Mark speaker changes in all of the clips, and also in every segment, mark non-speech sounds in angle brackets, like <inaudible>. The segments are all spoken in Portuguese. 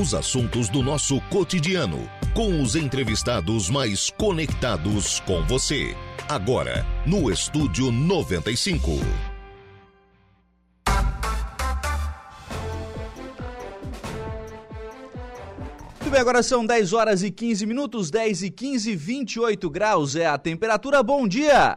Speaker 1: Os assuntos do nosso cotidiano, com os entrevistados mais conectados com você. Agora, no Estúdio 95.
Speaker 2: Muito bem, agora são 10 horas e 15 minutos, 10 e 15, 28 graus é a temperatura. Bom dia!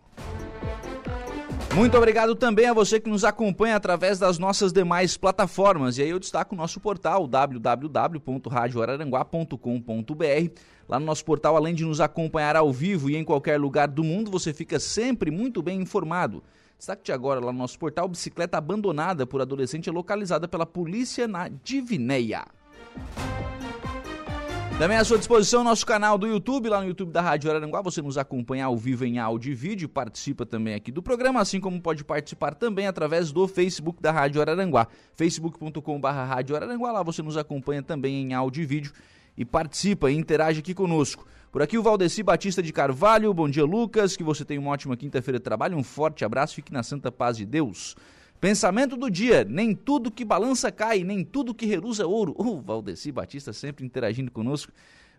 Speaker 2: Muito obrigado também a você que nos acompanha através das nossas demais plataformas. E aí eu destaco o nosso portal www.radioararanguá.com.br. Lá no nosso portal, além de nos acompanhar ao vivo e em qualquer lugar do mundo, você fica sempre muito bem informado. Destaque agora lá no nosso portal, bicicleta abandonada por adolescente é localizada pela polícia na Divinéia. Também à sua disposição nosso canal do YouTube, lá no YouTube da Rádio Araranguá. Você nos acompanha ao vivo em áudio e vídeo, participa também aqui do programa, assim como pode participar também através do Facebook da Rádio Araranguá, facebook.com.br Rádio Araranguá. Lá você nos acompanha também em áudio e vídeo e participa e interage aqui conosco. Por aqui o Valdeci Batista de Carvalho. Bom dia, Lucas. Que você tenha uma ótima quinta-feira de trabalho. Um forte abraço. Fique na santa paz de Deus. Pensamento do dia: nem tudo que balança cai, nem tudo que reluza ouro. O Valdeci Batista sempre interagindo conosco.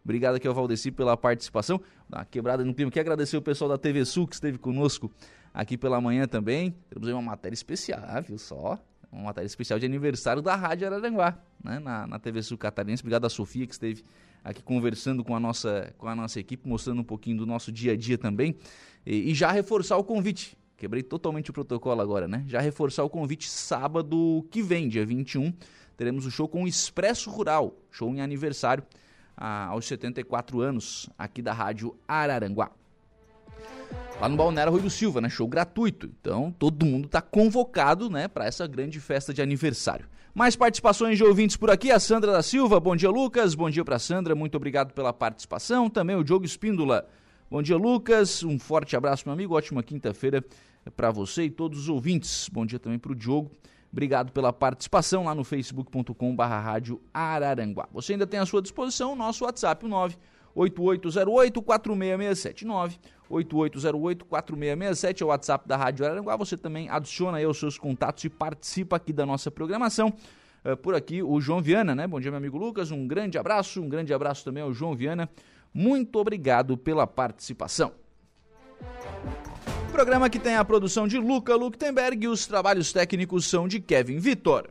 Speaker 2: Obrigado aqui ao Valdeci pela participação. Uma quebrada no clima aqui. Agradecer o pessoal da TV Sul que esteve conosco aqui pela manhã também. Temos aí uma matéria especial, viu só? Uma matéria especial de aniversário da Rádio Araranguá, né? na, na TV Sul Catarinense. Obrigado a Sofia que esteve aqui conversando com a nossa, com a nossa equipe, mostrando um pouquinho do nosso dia a dia também. E, e já reforçar o convite Quebrei totalmente o protocolo agora, né? Já reforçar o convite sábado que vem, dia 21, teremos o show com o Expresso Rural, show em aniversário ah, aos 74 anos aqui da Rádio Araranguá. Lá no Balneário Rui do Silva, né? Show gratuito. Então, todo mundo está convocado, né, para essa grande festa de aniversário. Mais participações de ouvintes por aqui, a Sandra da Silva. Bom dia, Lucas. Bom dia para Sandra. Muito obrigado pela participação. Também o Diogo Espíndola. Bom dia, Lucas. Um forte abraço, meu amigo. Ótima quinta-feira para você e todos os ouvintes. Bom dia também para o Diogo. Obrigado pela participação lá no facebook.com.br Rádio Araranguá. Você ainda tem à sua disposição o nosso WhatsApp, o 98808-4667. 98808-4667 é o WhatsApp da Rádio Araranguá. Você também adiciona aí os seus contatos e participa aqui da nossa programação. Uh, por aqui o João Viana, né? Bom dia, meu amigo Lucas. Um grande abraço, um grande abraço também ao João Viana. Muito obrigado pela participação. Programa que tem a produção de Luca Luktenberg e os trabalhos técnicos são de Kevin Vitor.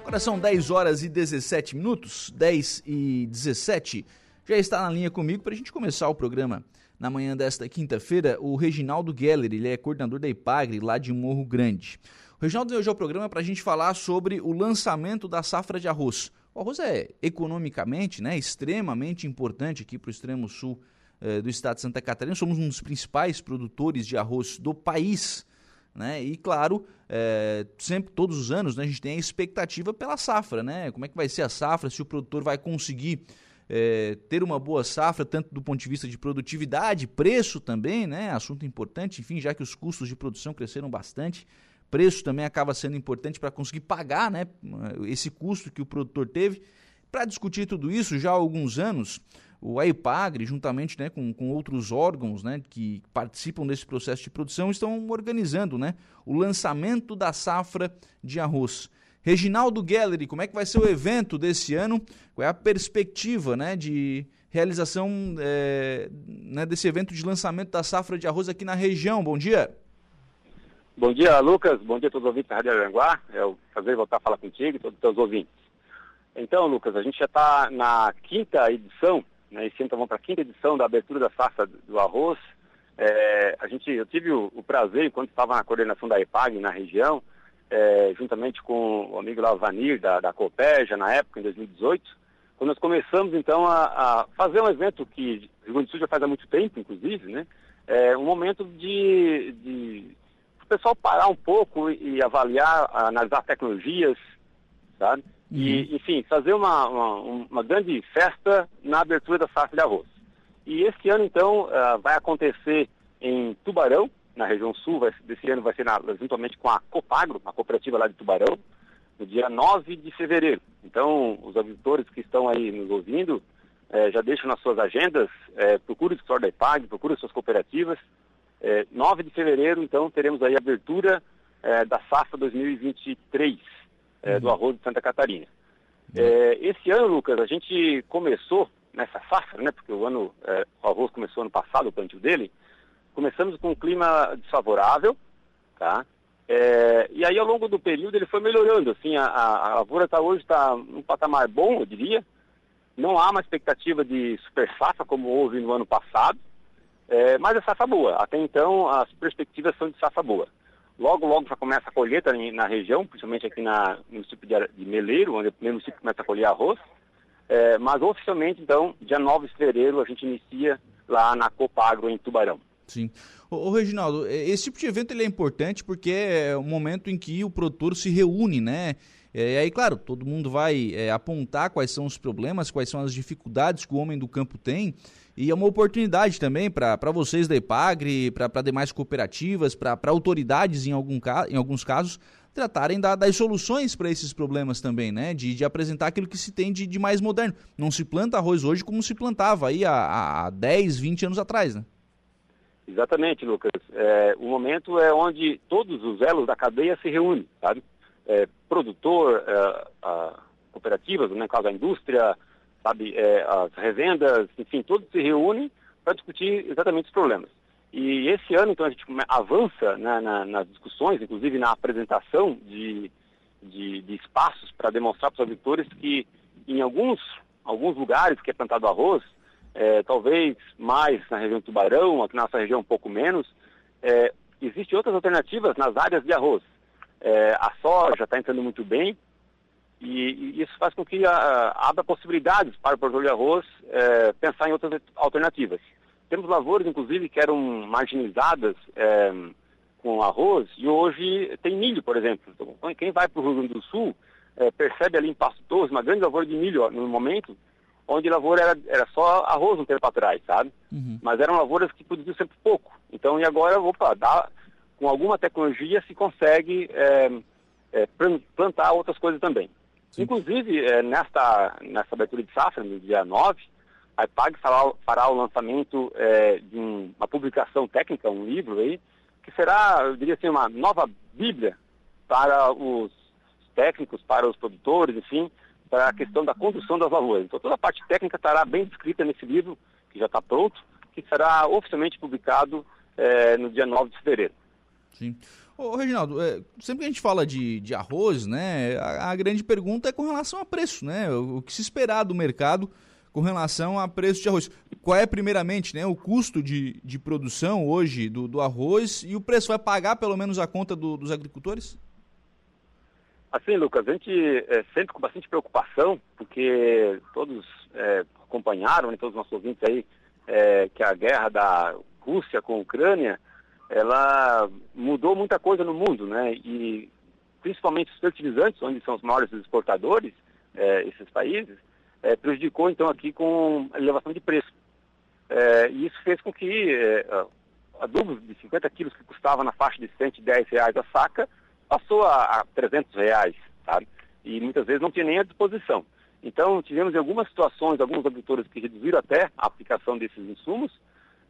Speaker 2: Agora são 10 horas e 17 minutos, 10 e 17. Já está na linha comigo para a gente começar o programa na manhã desta quinta-feira, o Reginaldo Geller, ele é coordenador da IPAGRE lá de Morro Grande. O Reginaldo veio hoje ao programa para a gente falar sobre o lançamento da safra de arroz. O arroz é economicamente né, extremamente importante aqui para o extremo sul eh, do estado de Santa Catarina. Somos um dos principais produtores de arroz do país. Né? E claro, é, sempre, todos os anos, né, a gente tem a expectativa pela safra, né? Como é que vai ser a safra, se o produtor vai conseguir é, ter uma boa safra, tanto do ponto de vista de produtividade, preço também, né? Assunto importante, enfim, já que os custos de produção cresceram bastante, preço também acaba sendo importante para conseguir pagar né, esse custo que o produtor teve. Para discutir tudo isso, já há alguns anos, o AIPAGRE, juntamente né, com, com outros órgãos né, que participam desse processo de produção, estão organizando né, o lançamento da safra de arroz. Reginaldo Gelleri, como é que vai ser o evento desse ano? Qual é a perspectiva né, de realização é, né, desse evento de lançamento da safra de arroz aqui na região? Bom dia.
Speaker 3: Bom dia, Lucas. Bom dia a todos os ouvintes da Rádio Aranguá. É um prazer voltar a falar contigo e todos os teus ouvintes. Então, Lucas, a gente já está na quinta edição né, esse ano vamos para a quinta edição da abertura da safra do arroz. É, a gente, eu tive o, o prazer, enquanto estava na coordenação da EPAG na região, é, juntamente com o amigo Lavanir da, da Copeja, na época, em 2018, quando nós começamos, então, a, a fazer um evento que o Rio Grande do Sul já faz há muito tempo, inclusive, né? É, um momento de, de o pessoal parar um pouco e, e avaliar, analisar tecnologias, sabe? Uhum. E, enfim, fazer uma, uma, uma, grande festa na abertura da safra de arroz. E esse ano, então, uh, vai acontecer em Tubarão, na região sul, vai, desse ano vai ser na, juntamente com a Copagro, a cooperativa lá de Tubarão, no dia 9 de fevereiro. Então, os agricultores que estão aí nos ouvindo, é, já deixam nas suas agendas, é, procure o escritório da IPAG, procure suas cooperativas. É, 9 de fevereiro, então, teremos aí a abertura é, da safra 2023 é, uhum. do arroz de Santa Catarina. Uhum. É, esse ano, Lucas, a gente começou nessa safra, né, porque o ano, é, o arroz começou ano passado, o plantio dele, começamos com um clima desfavorável, tá? É, e aí ao longo do período ele foi melhorando, assim, a, a, a lavoura tá, hoje está num patamar bom, eu diria, não há uma expectativa de super safra como houve no ano passado, é, mas a safra boa. Até então, as perspectivas são de safra boa. Logo, logo já começa a colheita na região, principalmente aqui na, no município de, Meleiro, onde o primeiro município começa a colher arroz. É, mas oficialmente, então, dia 9 de fevereiro, a gente inicia lá na Copagro, em Tubarão.
Speaker 2: Sim. Ô, Reginaldo, esse tipo de evento ele é importante porque é o momento em que o produtor se reúne, né? É, e aí, claro, todo mundo vai é, apontar quais são os problemas, quais são as dificuldades que o homem do campo tem. E é uma oportunidade também para vocês da EPAGRE, para demais cooperativas, para autoridades em, algum, em alguns casos, tratarem da, das soluções para esses problemas também, né? De, de, apresentar aquilo que se tem de, de, mais moderno. Não se planta arroz hoje como se plantava aí há, há 10, 20 anos atrás, né?
Speaker 3: Exatamente, Lucas. É, o momento é onde todos os elos da cadeia se reúnem, sabe? É, produtor, é, a, cooperativas, no caso a indústria, sabe, é, as revendas, enfim, todos se reúnem para discutir exatamente os problemas. E esse ano, então, a gente avança né, na, nas discussões, inclusive na apresentação de, de, de espaços para demonstrar para os agricultores que em alguns, alguns lugares que é plantado arroz, é, talvez mais na região do Tubarão, aqui na nossa região um pouco menos, é, existem outras alternativas nas áreas de arroz. É, a soja está entrando muito bem, e, e, isso faz com que a, a, abra possibilidades para o produtor de arroz é, pensar em outras alternativas. Temos lavouras, inclusive, que eram marginalizadas é, com arroz e hoje tem milho, por exemplo. Então, quem vai para o Rio Grande do Sul é, percebe ali em Pasto Torres uma grande lavoura de milho ó, no momento, onde lavoura era, era só arroz um tempo atrás, sabe? Uhum. Mas eram lavouras que produziam sempre pouco. Então, e agora, opa, dá, com alguma tecnologia se consegue é, é, plantar outras coisas também. Sim. Inclusive, é, nesta, nessa abertura de safra, no dia 9, a IPAG fará, fará o lançamento é, de um, uma publicação técnica, um livro aí, que será, eu diria assim, uma nova bíblia para os técnicos, para os produtores, enfim, para a questão da condução das lavouras. Então toda a parte técnica estará bem descrita nesse livro, que já está pronto, que será oficialmente publicado é, no dia 9 de fevereiro.
Speaker 2: Sim. Ô, Reginaldo, é, sempre que a gente fala de, de arroz, né, a, a, grande pergunta é com relação a preço, né? O, o, que se esperar do mercado com relação a preço de arroz. Qual é, primeiramente, né, o custo de, de produção hoje do, do arroz e o preço vai pagar pelo menos a conta do, dos agricultores?
Speaker 3: Assim, Lucas, a gente é, sempre com bastante preocupação, porque todos é, acompanharam, né, todos os nossos ouvintes aí, é, que a guerra da Rússia com a Ucrânia ela mudou muita coisa no mundo, né? E principalmente os fertilizantes, onde são os maiores exportadores, é, esses países, é, prejudicou então aqui com a elevação de preço. É, e isso fez com que adubos de 50 quilos que custava na faixa de 110 reais a saca, passou a, a 300 reais, sabe? E muitas vezes não tinha nem à disposição. Então, tivemos em algumas situações, alguns agricultores que reduziram até a aplicação desses insumos,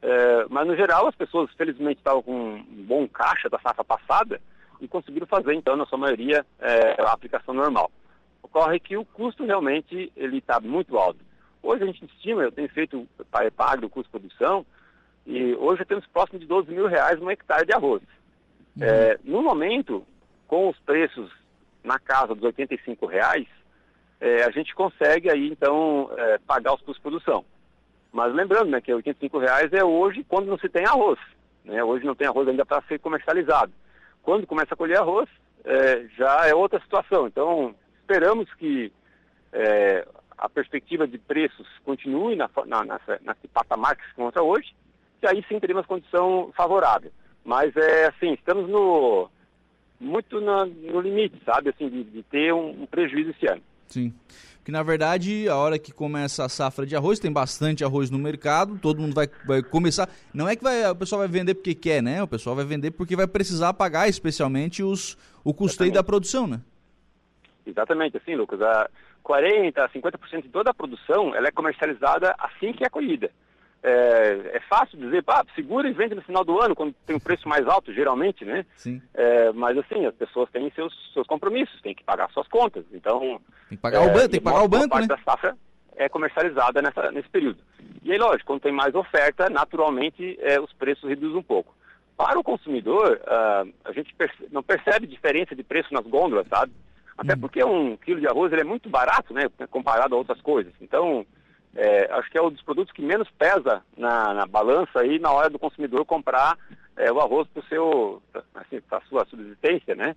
Speaker 3: é, mas, no geral, as pessoas, felizmente, estavam com um bom caixa da safra passada e conseguiram fazer, então, na sua maioria, é, a aplicação normal. Ocorre que o custo realmente ele está muito alto. Hoje a gente estima, eu tenho feito pago o custo de produção, e hoje temos próximo de 12 mil reais um hectare de arroz. Uhum. É, no momento, com os preços na casa dos 85 reais, é, a gente consegue aí então é, pagar os custos de produção. Mas lembrando né, que 85 reais é hoje quando não se tem arroz. Né? Hoje não tem arroz ainda para ser comercializado. Quando começa a colher arroz, é, já é outra situação. Então, esperamos que é, a perspectiva de preços continue na, na, nessa, nesse patamar que se encontra hoje, e aí sim teremos condição favorável. Mas é assim, estamos no muito no, no limite, sabe, assim, de, de ter um, um, prejuízo esse ano.
Speaker 2: Sim. Porque na verdade, a hora que começa a safra de arroz, tem bastante arroz no mercado, todo mundo vai, vai começar. Não é que vai, o pessoal vai vender porque quer, né? O pessoal vai vender porque vai precisar pagar especialmente os, o custeio Exatamente. da produção, né?
Speaker 3: Exatamente, assim, Lucas. A 40%, 50% de toda a produção ela é comercializada assim que é colhida. É, é, fácil dizer, pá, segura e vende no final do ano, quando tem um preço mais alto, geralmente, né?
Speaker 2: Sim.
Speaker 3: É, mas assim, as pessoas têm seus, seus compromissos, têm que pagar suas contas. Então.
Speaker 2: Tem que pagar o banco, é, tem que pagar o banco.
Speaker 3: parte
Speaker 2: né?
Speaker 3: da safra é comercializada nessa, nesse período. E aí, lógico, quando tem mais oferta, naturalmente é, os preços reduzem um pouco. Para o consumidor, uh, a gente não percebe diferença de preço nas gôndolas, sabe? Até hum. porque um quilo de arroz ele é muito barato, né? Comparado a outras coisas. Então, é, acho que é um dos produtos que menos pesa na, na balança aí na hora do consumidor comprar é, o arroz para seu, assim, sua subsistência, né?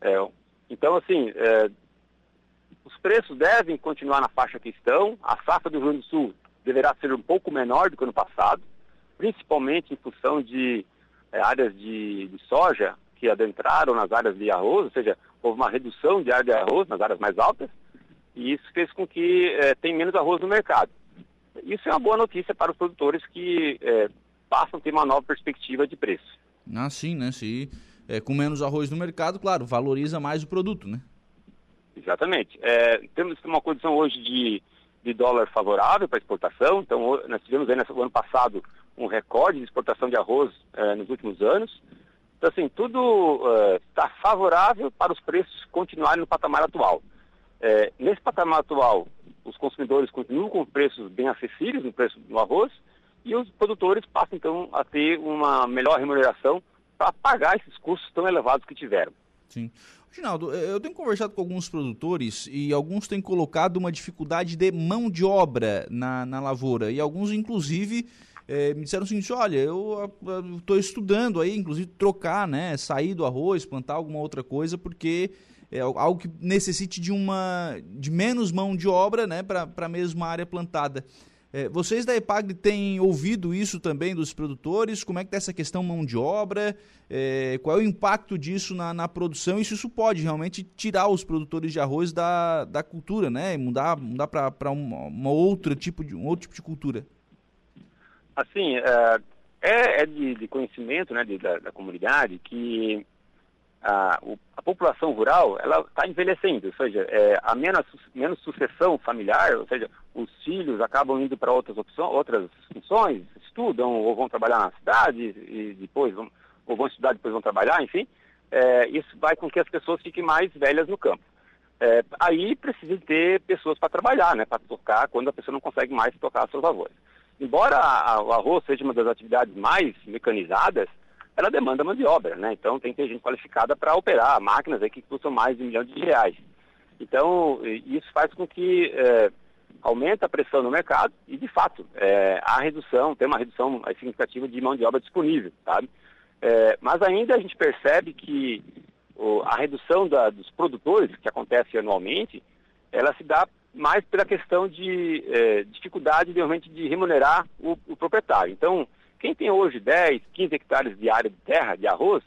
Speaker 3: É, então, assim, é, os preços devem continuar na faixa que estão. A safra do Rio Grande do Sul deverá ser um pouco menor do que ano passado, principalmente em função de é, áreas de, de soja que adentraram nas áreas de arroz, ou seja, houve uma redução de área de arroz nas áreas mais altas e isso fez com que é, tem menos arroz no mercado. Isso é uma boa notícia para os produtores que é, passam a ter uma nova perspectiva de preço.
Speaker 2: Ah, sim, né? Se é, com menos arroz no mercado, claro, valoriza mais o produto, né?
Speaker 3: Exatamente. Temos uma condição hoje de, de dólar favorável para exportação. Então, nós tivemos aí no ano passado um recorde de exportação de arroz nos últimos anos. Então, assim, tudo está favorável para os preços continuarem no patamar atual. É, nesse patamar atual, os consumidores continuam com preços bem acessíveis no preço do arroz e os produtores passam então a ter uma melhor remuneração para pagar esses custos tão elevados que tiveram.
Speaker 2: Sim. Ginaldo, eu tenho conversado com alguns produtores e alguns têm colocado uma dificuldade de mão de obra na, na lavoura e alguns, inclusive, é, me disseram o seguinte, olha, eu estou estudando aí, inclusive, trocar, né, sair do arroz, plantar alguma outra coisa, porque é algo que necessite de uma de menos mão de obra né, para a mesma área plantada. É, vocês da EPAGRE têm ouvido isso também dos produtores? Como é que está essa questão mão de obra? É, qual é o impacto disso na, na produção? E se isso pode realmente tirar os produtores de arroz da, da cultura, né? E mudar, mudar para uma, uma outra tipo de, um outro tipo de cultura?
Speaker 3: Assim, é, é, é de, de, conhecimento né, de, da, da comunidade que a, a população rural ela está envelhecendo, ou seja, é, menos, menos sucessão familiar, ou seja, os filhos acabam indo para outras opções, outras funções, estudam ou vão trabalhar na cidade e depois vão, ou vão estudar depois vão trabalhar, enfim, é, isso vai com que as pessoas fiquem mais velhas no campo. É, aí precisa ter pessoas para trabalhar, né, para tocar quando a pessoa não consegue mais tocar seus avós. Embora a, a, o arroz seja uma das atividades mais mecanizadas, ela demanda mão de obra, né? Então tem que ter gente qualificada para operar máquinas aí que custam mais de um milhão de reais. Então isso faz com que é, aumenta a pressão no mercado e de fato é, há redução, tem uma redução significativa de mão de obra disponível, sabe? É, mas ainda a gente percebe que o, a redução da, dos produtores que acontece anualmente, ela se dá mais pela questão de é, dificuldade de, realmente de remunerar o, o proprietário. Então quem tem hoje 10, 15 hectares de área de terra, de arroz,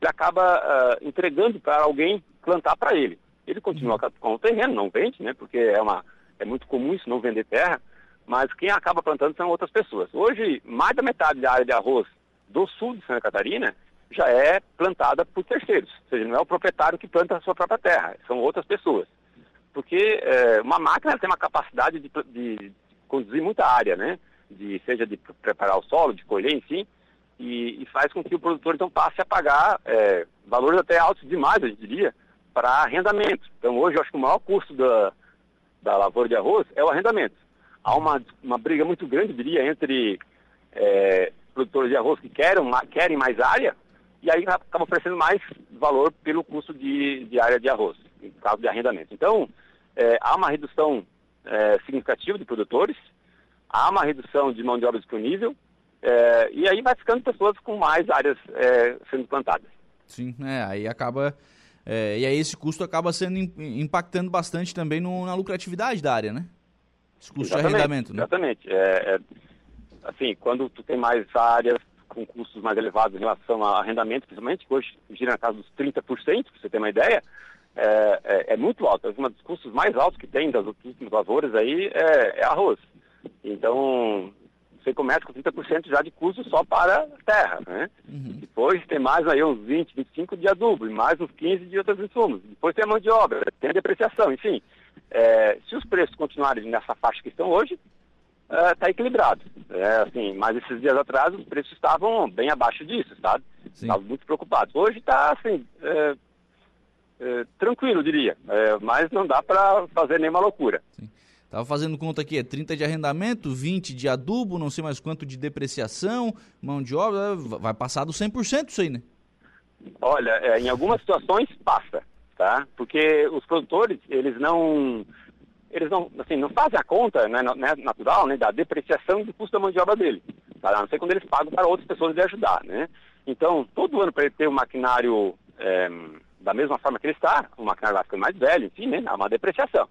Speaker 3: ele acaba uh, entregando para alguém plantar para ele. Ele continua uhum. com o terreno, não vende, né? Porque é, uma, é muito comum isso, não vender terra, mas quem acaba plantando são outras pessoas. Hoje, mais da metade da área de arroz do sul de Santa Catarina já é plantada por terceiros, ou seja, não é o proprietário que planta a sua própria terra, são outras pessoas. Porque é, uma máquina tem uma capacidade de, de conduzir muita área, né? De seja de preparar o solo, de colher, enfim, e, e faz com que o produtor então passe a pagar é, valores até altos demais, eu diria, para arrendamento. Então hoje eu acho que o maior custo da, da lavoura de arroz é o arrendamento. Há uma, uma briga muito grande, eu diria, entre é, produtores de arroz que querem, querem mais área e aí acabam oferecendo mais valor pelo custo de, de área de arroz, em caso de arrendamento. Então, é, há uma redução é, significativa de produtores, há uma redução de mão de obra disponível, é, e aí vai ficando pessoas com mais áreas é, sendo plantadas.
Speaker 2: Sim, é, aí acaba. É, e aí esse custo acaba sendo impactando bastante também no, na lucratividade da área, né?
Speaker 3: Esse custo exatamente, de arrendamento, né? Exatamente. É, é, assim, quando tu tem mais áreas com custos mais elevados em relação a arrendamento, principalmente, que hoje gira na casa dos 30%, para você ter uma ideia, é, é, é muito alta. Um dos custos mais altos que tem das últimas lavouras aí é, é arroz. Então, você começa com 30% já de custo só para terra, né? Uhum. Depois tem mais aí uns 20, 25 de adubo, e mais uns 15 de outros insumos. Depois tem a mão de obra, tem a depreciação, enfim. É, se os preços continuarem nessa faixa que estão hoje, está é, equilibrado. É, assim, mas esses dias atrás os preços estavam bem abaixo disso, sabe? Estavam muito preocupados. Hoje está assim, é, é, tranquilo, diria, é, mas não dá para fazer nenhuma loucura.
Speaker 2: Sim. Tava fazendo conta aqui, é 30 de arrendamento, 20 de adubo, não sei mais quanto de depreciação, mão de obra, vai passar dos 100% isso aí, né?
Speaker 3: Olha, é, em algumas situações passa, tá? Porque os produtores, eles não eles não, assim, não fazem a conta né, né, natural né, da depreciação do custo da mão de obra dele. Tá? A não ser quando eles pagam para outras pessoas de ajudar. Né? Então, todo ano para ele ter um maquinário é, da mesma forma que ele está, o maquinário vai ficando mais velho, enfim, né, há uma depreciação.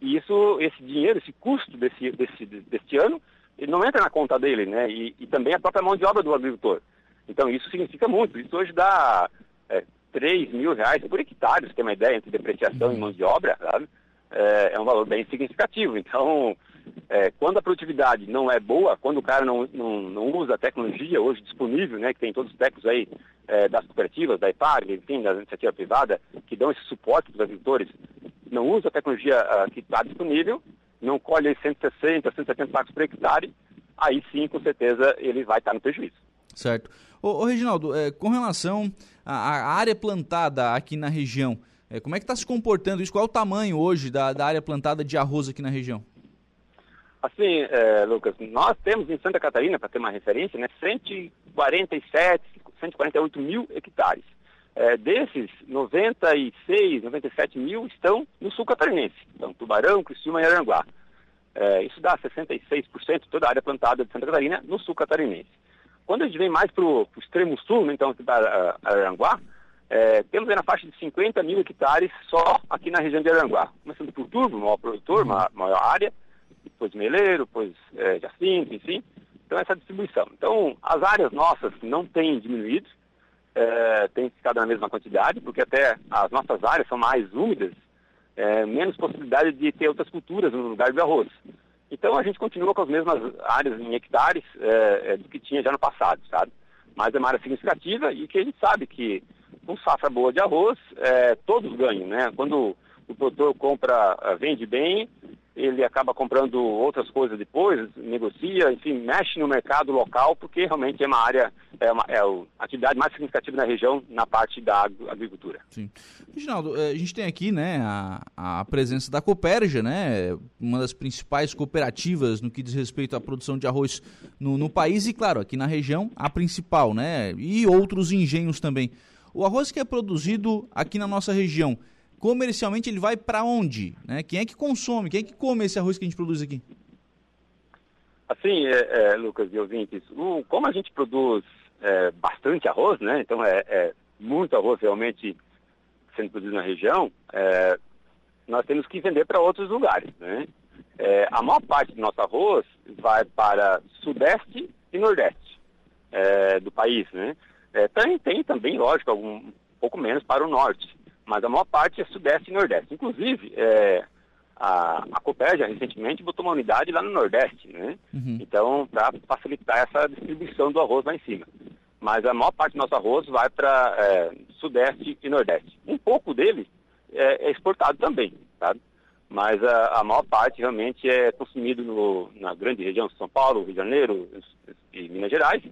Speaker 3: E isso, esse dinheiro, esse custo desse, desse, desse ano, ele não entra na conta dele, né? E, e, também a própria mão de obra do agricultor. Então isso significa muito. Isso hoje dá é, 3 mil reais por hectare, você tem uma ideia, entre depreciação e mão de obra, sabe? É, é um valor bem significativo. Então, é, quando a produtividade não é boa, quando o cara não, não, não, usa a tecnologia hoje disponível, né, que tem todos os técnicos aí é, das cooperativas, da IPAG, enfim, da iniciativa privada, que dão esse suporte para os agricultores, não usa a tecnologia uh, que está disponível, não colhe 160, 170 sacos por hectare, aí sim, com certeza, ele vai estar no prejuízo.
Speaker 2: Certo. Ô, ô Reginaldo, é, com relação à, área plantada aqui na região, é, como é que está se comportando isso? Qual é o tamanho hoje da, da área plantada de arroz aqui na região?
Speaker 3: Assim, é, Lucas, nós temos em Santa Catarina, para ter uma referência, né, 147, 148 mil hectares. É, desses, 96, 97 mil estão no sul catarinense. Então, Tubarão, Criciúma e Aranguá. É, isso dá 66% toda a área plantada de Santa Catarina no sul catarinense. Quando a gente vem mais para o extremo sul, né, então, da Aranguá, é, temos aí na faixa de 50 mil hectares só aqui na região de Aranguá. Começando por Turbo, maior produtor, maior, maior área, depois Meleiro, depois é, Jacinto, enfim. Então, essa distribuição. Então, as áreas nossas não têm diminuído, é, tem ficado na mesma quantidade, porque até as nossas áreas são mais úmidas, é, menos possibilidade de ter outras culturas no lugar do arroz. Então a gente continua com as mesmas áreas em hectares é, é, do que tinha já no passado, sabe? Mas é uma área significativa e que a gente sabe que com safra boa de arroz, é, todos ganham, né? Quando o produtor compra, vende bem, ele acaba comprando outras coisas depois, negocia, enfim, mexe no mercado local, porque realmente é uma área, é, uma, é a atividade mais significativa na região na parte da agricultura.
Speaker 2: Sim. Reginaldo, eh, a gente tem aqui né, a, a presença da Copérgia, né, uma das principais cooperativas no que diz respeito à produção de arroz no, no país e, claro, aqui na região, a principal, né, e outros engenhos também. O arroz que é produzido aqui na nossa região, comercialmente ele vai para onde? Né? Quem é que consome? Quem é que come esse arroz que a gente produz aqui?
Speaker 3: Assim, é, é, Lucas e ouvintes, o, como a gente produz é, bastante arroz, né? Então é, é, muito arroz realmente sendo produzido na região, é, nós temos que vender para outros lugares, né? É, a maior parte do nosso arroz vai para sudeste e nordeste do país, né? tem, tem também, lógico, algum, um pouco menos para o norte mas a maior parte é Sudeste e Nordeste. Inclusive, é, a, a Copérgia recentemente botou uma unidade lá no Nordeste, né? Uhum. Então, para facilitar essa distribuição do arroz lá em cima. Mas a maior parte do nosso arroz vai para é, Sudeste e Nordeste. Um pouco dele é, é exportado também, sabe? Mas a, a, maior parte realmente é consumido no, na grande região de São Paulo, Rio de Janeiro e Minas Gerais,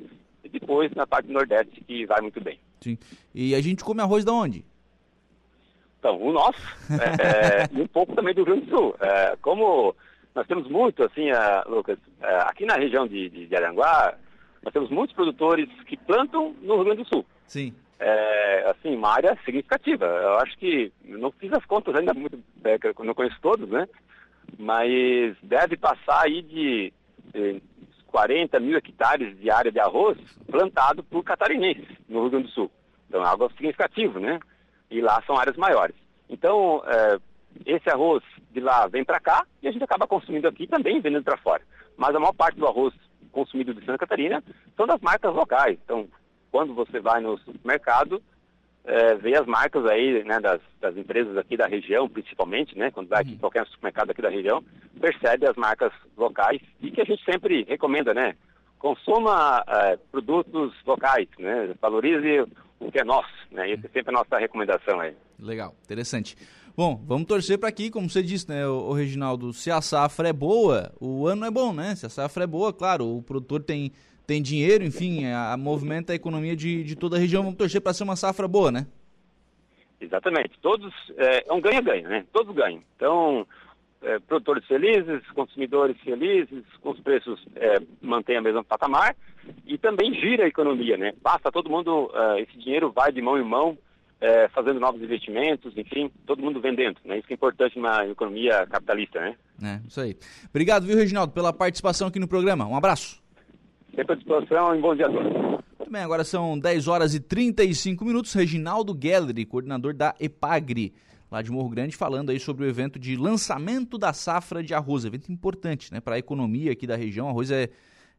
Speaker 3: e depois na parte do Nordeste, que vai muito bem.
Speaker 2: Sim. E a gente come arroz da onde?
Speaker 3: Então, o nosso é, é, e um pouco também do Rio Grande do Sul. É, como nós temos muito, assim, Lucas, é, aqui na região de, de, de, Aranguá, nós temos muitos produtores que plantam no Rio Grande do Sul.
Speaker 2: Sim.
Speaker 3: É, assim, uma área significativa. Eu acho que, não fiz as contas ainda muito, é, não conheço todos, né? Mas deve passar aí de, de 40 mil hectares de área de arroz plantado por catarinenses no Rio Grande do Sul. Então é algo significativo, né? E lá são áreas maiores. Então, é, esse arroz de lá vem para cá e a gente acaba consumindo aqui também vendendo para fora. Mas a maior parte do arroz consumido de Santa Catarina são das marcas locais. Então, quando você vai no supermercado, é, vê as marcas aí, né, das, das, empresas aqui da região, principalmente, né, quando vai aqui em uhum. qualquer supermercado aqui da região, percebe as marcas locais e que a gente sempre recomenda, né, consuma é, produtos locais, né, valorize que é nosso, né, essa é sempre a nossa recomendação aí.
Speaker 2: Legal, interessante. Bom, vamos torcer para aqui, como você disse, né, o, Reginaldo, se a safra é boa, o ano é bom, né, se a safra é boa, claro, o produtor tem tem dinheiro, enfim, a, a movimenta a economia de, de toda a região. Vamos torcer para ser uma safra boa, né?
Speaker 3: Exatamente. Todos, é, é um ganha-ganha, né? Todos ganham. Então, é, produtores felizes, consumidores felizes, com os preços é, mantém a mesma patamar e também gira a economia, né? Passa todo mundo, é, esse dinheiro vai de mão em mão, é, fazendo novos investimentos, enfim, todo mundo vendendo, né? Isso que é importante numa economia capitalista, né?
Speaker 2: É, isso aí. Obrigado, viu, Reginaldo, pela participação aqui no programa. Um abraço.
Speaker 3: Sempre à disposição e bom dia a todos.
Speaker 2: Muito bem, agora são 10 horas e 35 minutos. Reginaldo Gelleri, coordenador da EPAGRE, lá de Morro Grande, falando aí sobre o evento de lançamento da safra de arroz. Evento importante né, para a economia aqui da região. Arroz é,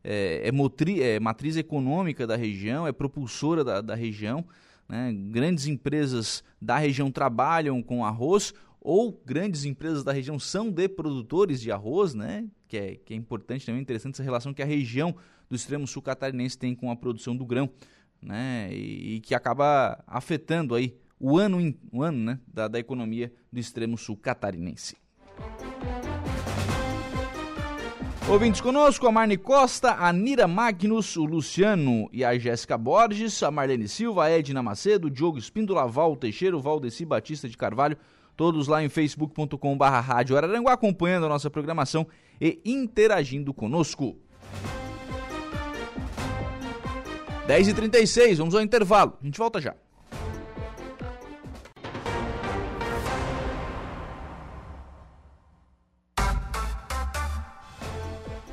Speaker 2: é, é, motri, é matriz econômica da região, é propulsora da, da região. Né? Grandes empresas da região trabalham com arroz ou grandes empresas da região são de produtores de arroz, né? Que é, que é importante também, interessante essa relação que a região do extremo sul catarinense tem com a produção do grão, né? E, e que acaba afetando aí o ano, o ano né? da, da economia do extremo sul catarinense. Ouvintes conosco, a Marne Costa, a Nira Magnus, o Luciano e a Jéssica Borges, a Marlene Silva, a Edna Macedo, o Diogo Espíndola, Val Teixeira, o Valdeci Batista de Carvalho, todos lá em facebook.com.br Rádio Araranguá, acompanhando a nossa programação e interagindo conosco. 10h36, vamos ao intervalo. A gente volta já.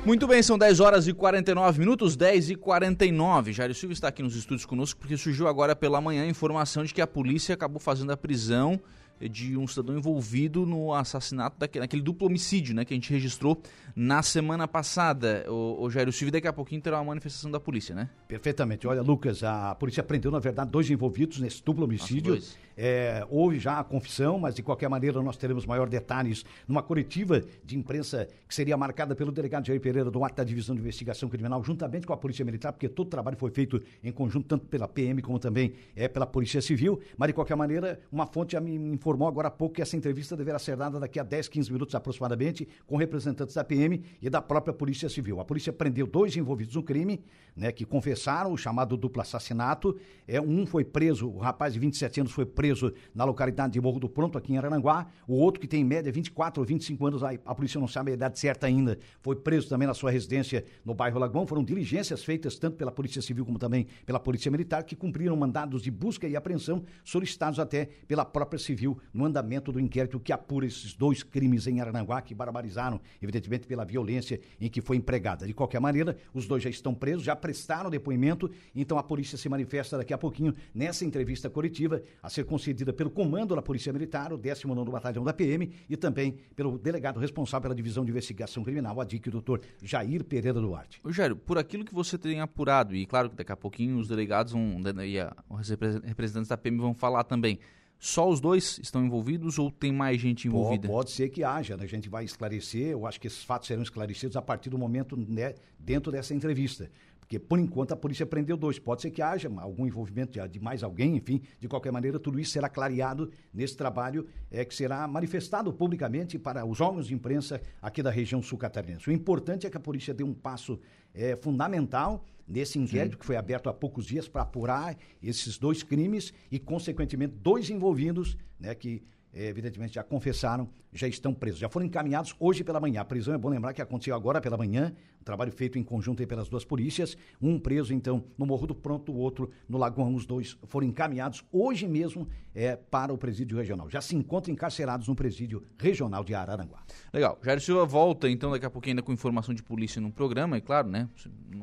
Speaker 2: Muito bem, são 10 horas e 49 minutos, 10 e 49. Jair Silva está aqui nos estúdios conosco porque surgiu agora pela manhã a informação de que a polícia acabou fazendo a prisão de um cidadão envolvido no assassinato daquele, naquele duplo homicídio né, que a gente registrou na semana passada. O, o Jairo Silva, daqui a pouquinho terá uma manifestação da polícia, né?
Speaker 4: Perfeitamente. Olha, Lucas, a polícia prendeu, na verdade, dois envolvidos nesse duplo homicídio. Nossa, é, houve já a confissão, mas de qualquer maneira nós teremos maior detalhes numa coletiva de imprensa que seria marcada pelo delegado Jair Pereira do ato da Divisão de Investigação Criminal, juntamente com a Polícia Militar, porque todo o trabalho foi feito em conjunto, tanto pela PM como também é, pela Polícia Civil. Mas de qualquer maneira, uma fonte já me informou agora há pouco que essa entrevista deverá ser dada daqui a 10, 15 minutos aproximadamente, com representantes da PM e da própria Polícia Civil. A polícia prendeu dois envolvidos no crime, né, que confessaram o chamado duplo assassinato. É, um foi preso, o rapaz de 27 anos foi preso na localidade de Morro do Pronto, aqui em Arananguá. O outro, que tem em média 24 ou 25 anos, a, a polícia não sabe a idade certa ainda, foi preso também na sua residência no bairro Lagoão. Foram diligências feitas tanto pela Polícia Civil como também pela Polícia Militar, que cumpriram mandados de busca e apreensão solicitados até pela própria Civil no andamento do inquérito que apura esses dois crimes em Arananguá, que barbarizaram, evidentemente, pela violência em que foi empregada. De qualquer maneira, os dois já estão presos, já prestaram depoimento, então a polícia se manifesta daqui a pouquinho nessa entrevista coletiva a ser concedida pelo comando da Polícia Militar, o 19 Batalhão da PM, e também pelo delegado responsável pela Divisão de Investigação Criminal, a DIC, o doutor Jair Pereira Duarte.
Speaker 2: Rogério, por aquilo que você tem apurado, e claro que daqui a pouquinho os delegados vão, e a, os representantes da PM vão falar também, só os dois estão envolvidos ou tem mais gente envolvida?
Speaker 4: Pode, ser que haja, né? a gente vai esclarecer, eu acho que esses fatos serão esclarecidos a partir do momento né, dentro dessa entrevista. Porque, por enquanto, a polícia prendeu dois. Pode ser que haja algum envolvimento de, de, mais alguém, enfim. De qualquer maneira, tudo isso será clareado nesse trabalho é, que será manifestado publicamente para os órgãos de imprensa aqui da região sul catarinense. O importante é que a polícia dê um passo é, fundamental nesse inquérito Sim. que foi aberto há poucos dias para apurar esses dois crimes e, consequentemente, dois envolvidos, né, que é, evidentemente já confessaram, já estão presos. Já foram encaminhados hoje pela manhã. A prisão é bom lembrar que aconteceu agora pela manhã, trabalho feito em conjunto pelas duas polícias. Um preso, então, no Morro do Pronto, o outro no Lagoão. Os dois foram encaminhados hoje mesmo é, para o presídio regional. Já se encontram encarcerados no presídio regional de Araranguá.
Speaker 2: Legal. Jair Silva volta, então, daqui a pouquinho ainda com informação de polícia no programa, e claro, né?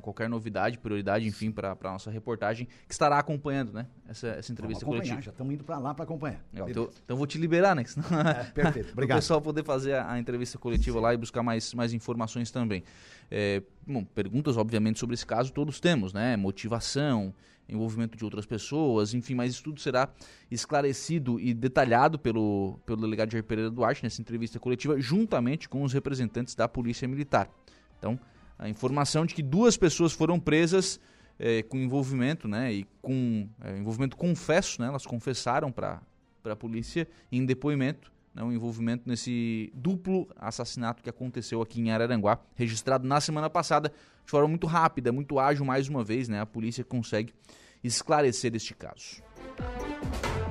Speaker 2: Qualquer novidade, prioridade, enfim, para a nossa reportagem, que estará acompanhando, né? Essa, essa entrevista coletiva.
Speaker 4: Já estamos indo para lá para acompanhar.
Speaker 2: Legal, então, então vou te liberar, né?
Speaker 4: Senão... <laughs> É, perfeito. <laughs> Obrigado.
Speaker 2: pessoal poder fazer a, a entrevista coletiva Sim. lá e buscar mais, mais informações também. É, bom, perguntas, obviamente, sobre esse caso todos temos, né? Motivação, envolvimento de outras pessoas, enfim, mas isso tudo será esclarecido e detalhado pelo, pelo delegado Jair Pereira Duarte nessa entrevista coletiva, juntamente com os representantes da Polícia Militar. Então, a informação de que duas pessoas foram presas é, com envolvimento, né, e com é, envolvimento confesso, né, elas confessaram para a polícia em depoimento, né, o envolvimento nesse duplo assassinato que aconteceu aqui em Araranguá, registrado na semana passada, de forma muito rápida, muito ágil, mais uma vez, né, a polícia consegue esclarecer este caso.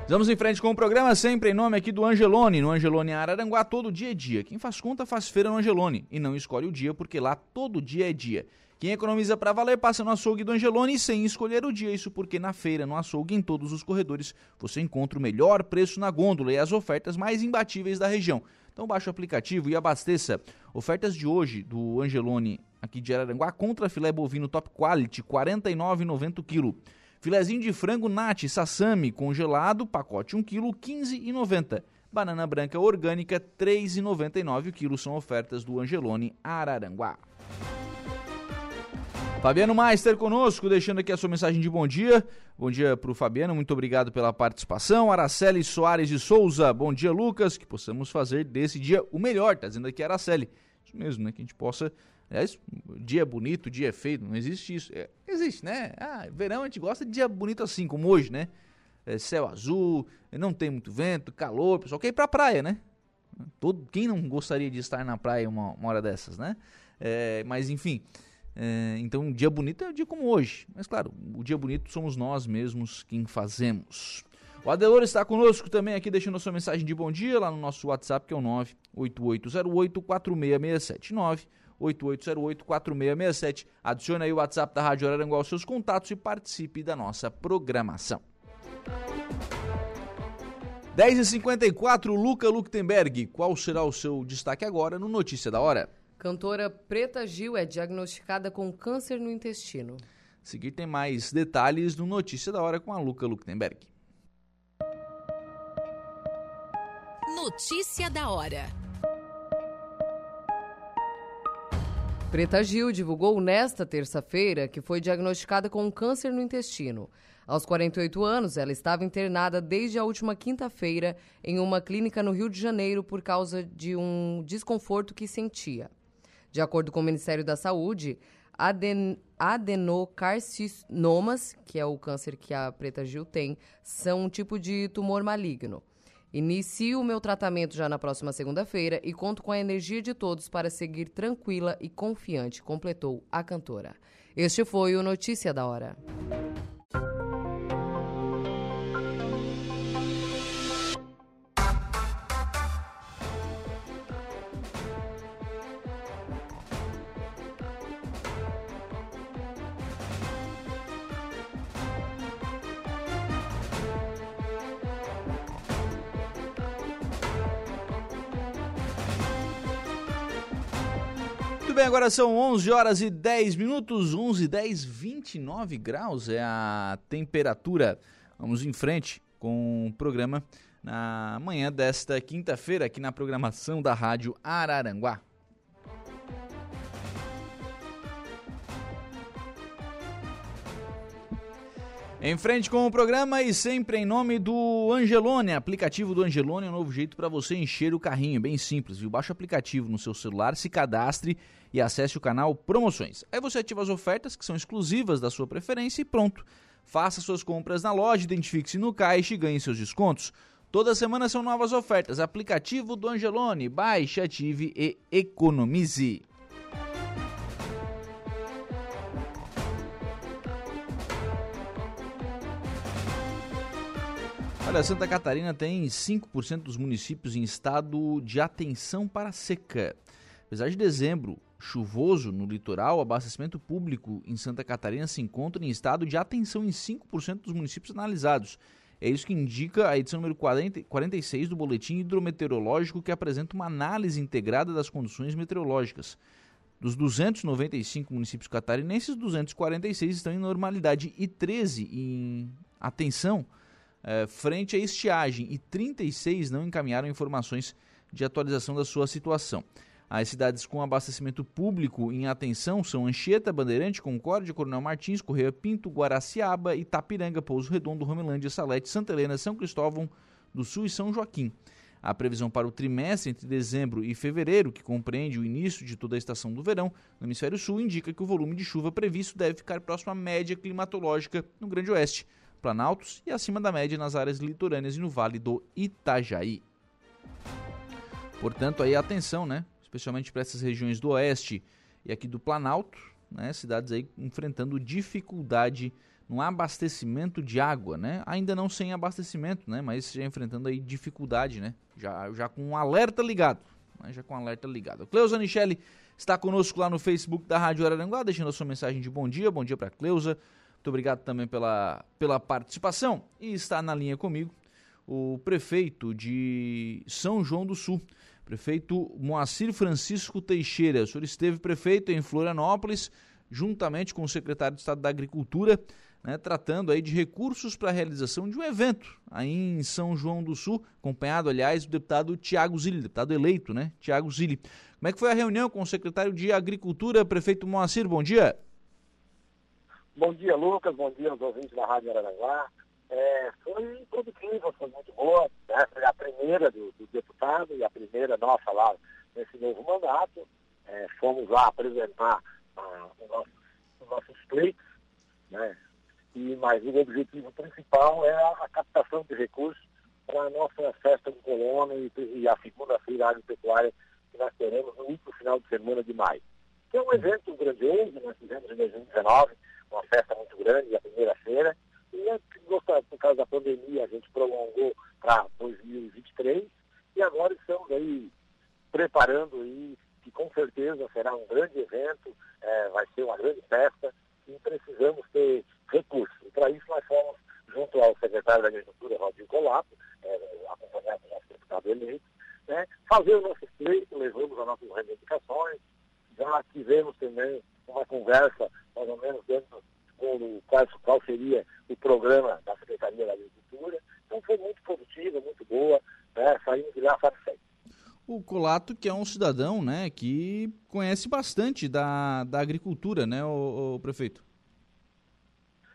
Speaker 2: Vamos em frente com o programa, sempre em nome aqui do Angelone. No Angelone Araranguá, todo dia é dia. Quem faz conta faz feira no Angelone. E não escolhe o dia, porque lá todo dia é dia. Quem economiza para valer passa no açougue do Angelone sem escolher o dia. Isso porque na feira, no açougue, em todos os corredores, você encontra o melhor preço na gôndola e as ofertas mais imbatíveis da região. Então baixe o aplicativo e abasteça. Ofertas de hoje do Angelone aqui de Araranguá contra filé bovino top quality, R$ 49,90 kg. Filezinho de frango nati sassami congelado, pacote 1 kg, R$ 15,90. Banana branca orgânica, R$ 3,99 kg. São ofertas do Angelone Araranguá. Fabiano Meister conosco, deixando aqui a sua mensagem de bom dia. Bom dia para o Fabiano, muito obrigado pela participação. Araceli Soares de Souza, bom dia, Lucas. Que possamos fazer desse dia o melhor, tá dizendo aqui Araceli. Isso mesmo, né? Que a gente possa Aliás, dia bonito, dia feio, não existe isso. É, existe, né? Ah, verão a gente gosta de dia bonito assim, como hoje, né? É, céu azul, não tem muito vento, calor, pessoal quer ir pra praia, né? Todo, quem não gostaria de estar na praia uma, uma hora dessas, né? É, mas enfim, é, então um dia bonito é um dia como hoje. Mas claro, o dia bonito somos nós mesmos quem fazemos. O Adelor está conosco também aqui, deixando a sua mensagem de bom dia lá no nosso WhatsApp, que é o 98808 4667 8808-4667. Adicione aí o WhatsApp da Rádio Araranguá aos seus contatos e participe da nossa programação. 10h54, Luca Luktenberg. Qual será o seu destaque agora no Notícia da Hora?
Speaker 5: Cantora Preta Gil é diagnosticada com câncer no intestino.
Speaker 2: A seguir tem mais detalhes no Notícia da Hora com a Luca Luktenberg.
Speaker 6: Notícia da Hora.
Speaker 5: Preta Gil divulgou nesta terça-feira que foi diagnosticada com um câncer no intestino. Aos 48 anos, ela estava internada desde a última quinta-feira em uma clínica no Rio de Janeiro por causa de um desconforto que sentia. De acordo com o Ministério da Saúde, aden adenocarcinomas, que é o câncer que a Preta Gil tem, são um tipo de tumor maligno. Inicio o meu tratamento já na próxima segunda-feira e conto com a energia de todos para seguir tranquila e confiante, completou a cantora. Este foi o Notícia da Hora.
Speaker 2: Agora são 11 horas e 10 minutos, 11 10, 29 graus é a temperatura. Vamos em frente com o programa na manhã desta quinta-feira aqui na programação da Rádio Araranguá. Em frente com o programa e sempre em nome do Angelone, aplicativo do Angelone é um novo jeito para você encher o carrinho, bem simples, viu? Baixa o aplicativo no seu celular, se cadastre e acesse o canal Promoções. Aí você ativa as ofertas que são exclusivas da sua preferência e pronto. Faça suas compras na loja, identifique-se no caixa e ganhe seus descontos. Toda semana são novas ofertas. Aplicativo do Angelone, baixe, ative e economize. Olha, Santa Catarina tem 5% dos municípios em estado de atenção para seca. Apesar de dezembro chuvoso no litoral, o abastecimento público em Santa Catarina se encontra em estado de atenção em 5% dos municípios analisados. É isso que indica a edição número 40, 46 do Boletim Hidrometeorológico, que apresenta uma análise integrada das condições meteorológicas. Dos 295 municípios catarinenses, 246 estão em normalidade e 13 em atenção é, frente à estiagem e 36 não encaminharam informações de atualização da sua situação. As cidades com abastecimento público em atenção são Anchieta, Bandeirante, Concórdia, Coronel Martins, Correia Pinto, Guaraciaba, Itapiranga, Pouso Redondo, Romelândia, Salete, Santa Helena, São Cristóvão do Sul e São Joaquim. A previsão para o trimestre entre dezembro e fevereiro, que compreende o início de toda a estação do verão no hemisfério sul, indica que o volume de chuva previsto deve ficar próximo à média climatológica no Grande Oeste, Planaltos e acima da média nas áreas litorâneas e no Vale do Itajaí. Portanto, aí atenção, né? Especialmente para essas regiões do Oeste e aqui do Planalto, né? Cidades aí enfrentando dificuldade no abastecimento de água, né? Ainda não sem abastecimento, né? Mas já enfrentando aí dificuldade, né? Já, já com um alerta ligado, né? já com um alerta ligado. Cleusa Nichelle está conosco lá no Facebook da Rádio Araranguá, deixando a sua mensagem de bom dia, bom dia para Cleusa. Muito obrigado também pela, pela participação. E está na linha comigo o prefeito de São João do Sul, prefeito Moacir Francisco Teixeira. O senhor esteve prefeito em Florianópolis, juntamente com o secretário de Estado da Agricultura, né, tratando aí de recursos para a realização de um evento aí em São João do Sul, acompanhado, aliás, do deputado Tiago Zilli, deputado eleito, né, Tiago Zilli. Como é que foi a reunião com o secretário de Agricultura, prefeito Moacir? Bom dia.
Speaker 6: Bom dia, Lucas. Bom dia aos ouvintes da Rádio Araranguá. É, foi produtiva, foi muito boa. Né? Foi a primeira do, do, deputado e a primeira nossa lá nesse novo mandato. É, fomos lá apresentar ah, os nossos, os nossos pleitos, né? E, mas o objetivo principal é a, captação de recursos para a nossa festa do colono e, e a segunda-feira agropecuária que nós teremos no último final de semana de maio. Que é um evento grandioso, nós fizemos em 2019, uma festa muito grande, a primeira feira, e é por causa da pandemia a gente prolongou para 2023 e agora estamos aí preparando aí, que com certeza será um grande evento, é, vai ser uma grande festa. E precisamos ter recursos. E para isso nós fomos, junto ao secretário da Agricultura, Rodrigo Colato, é, acompanhado do nosso deputado eleito, né, fazer o nosso pleito, levamos as nossas reivindicações, já tivemos também uma conversa, mais ou menos, dentro com qual, qual seria o programa da Secretaria da Agricultura. Então foi muito positiva, muito boa, né, saímos de lá satisfeitos.
Speaker 2: O Colato, que é um cidadão né, que conhece bastante da, da agricultura, né, o, o prefeito?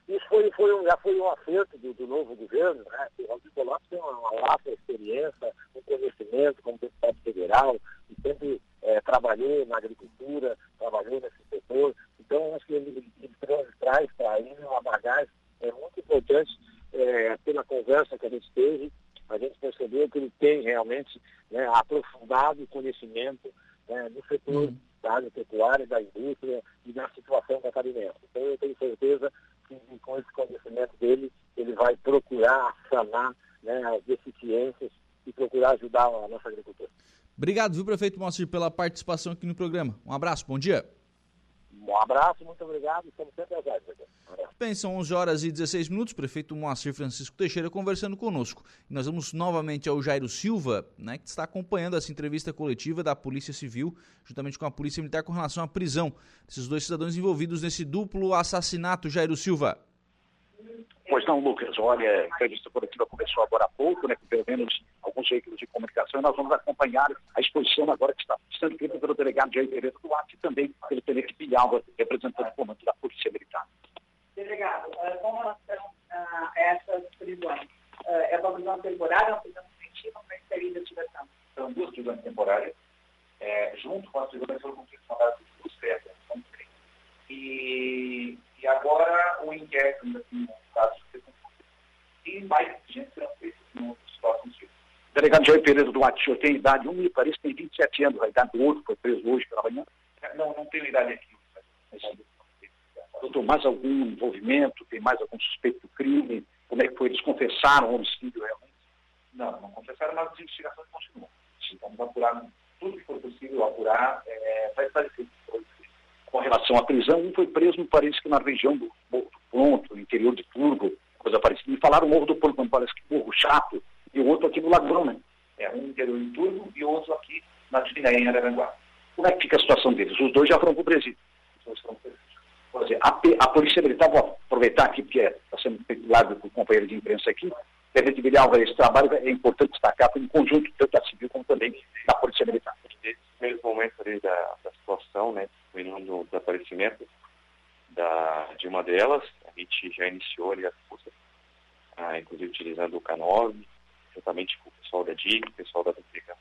Speaker 6: Isso foi, foi um, já foi um acerto do, do novo governo, né? O Rodrigo Lopes tem uma, uma vasta experiência, um conhecimento como deputado federal, e sempre é, trabalhou na agricultura, trabalhou nesse setor. Então, acho que ele, ele traz para ele uma bagagem é, muito importante é, pela conversa que a gente teve. A gente percebeu que ele tem realmente né, aprofundado conhecimento né, no setor uhum. da agropecuária, da indústria e da situação catarinense. Então, eu tenho certeza com esse conhecimento dele, ele vai procurar sanar né, as deficiências e procurar ajudar a nossa agricultura.
Speaker 2: Obrigado, viu, prefeito Moacir, pela participação aqui no programa. Um abraço, bom dia.
Speaker 6: Um abraço, muito obrigado. Estamos sempre às ordens.
Speaker 2: Bem, são 11 horas e 16 minutos. Prefeito Moacir Francisco Teixeira conversando conosco. E nós vamos novamente ao Jairo Silva, né, que está acompanhando essa entrevista coletiva da Polícia Civil, juntamente com a Polícia Militar, com relação à prisão desses dois cidadãos envolvidos nesse duplo assassinato. Jairo Silva.
Speaker 7: Pois não, Lucas. Olha, a entrevista coletiva começou agora há pouco, né, com pelo menos alguns veículos de comunicação, e nós vamos acompanhar a exposição agora que está sendo feita pelo delegado Jair Pereira Duarte e também pelo tenente Pilhava, representando o comando da Polícia Militar.
Speaker 8: Delegado, eh, com relação a essas prisões, eh, é uma prisão temporária, uma prisão preventiva, uma experiência de investigação?
Speaker 7: São duas prisões temporárias, é, junto com as prisões foram cumpridas mandados dos são três. E, e agora o inquérito, assim, no caso de e mais feitas nos próximos dias. O delegado Jair Pereira Duarte, o senhor tem idade, um me parece que tem 27 anos, a idade do outro foi preso hoje pela manhã.
Speaker 9: Não, não tenho idade aqui. Mas...
Speaker 7: Doutor, mais algum envolvimento? Tem mais algum suspeito do crime? Como é que foi? Eles confessaram o homicídio realmente?
Speaker 9: Não, não confessaram, mas as investigações continuam. Vamos apurar tudo que for possível apurar, é, vai esclarecer.
Speaker 7: Com relação à prisão, um foi preso, me parece que na região do Morro do Ponto, interior de Turbo, coisa parecida. Me falaram Morro do Ponto, me parece que Morro Chato, e o outro aqui no Lagoão, né?
Speaker 9: É, um interior de Turbo e outro aqui na Divina, em Araranguá.
Speaker 7: Como é que fica a situação deles? Os dois já foram para o Brasil. Os dois foram para o Brasil dizer, a, a, Polícia Militar, vou aproveitar aqui, porque está sendo feito lado com o companheiro de imprensa aqui, Tenente Vilhalva, esse trabalho é importante destacar, foi um conjunto tanto da civil como também da Militar.
Speaker 10: Desde os primeiros momentos ali da, da situação, né, do desaparecimento da, de uma delas, a gente já iniciou ali as forças, ah, inclusive utilizando o K9, juntamente com o pessoal da DIC, o pessoal da DPK.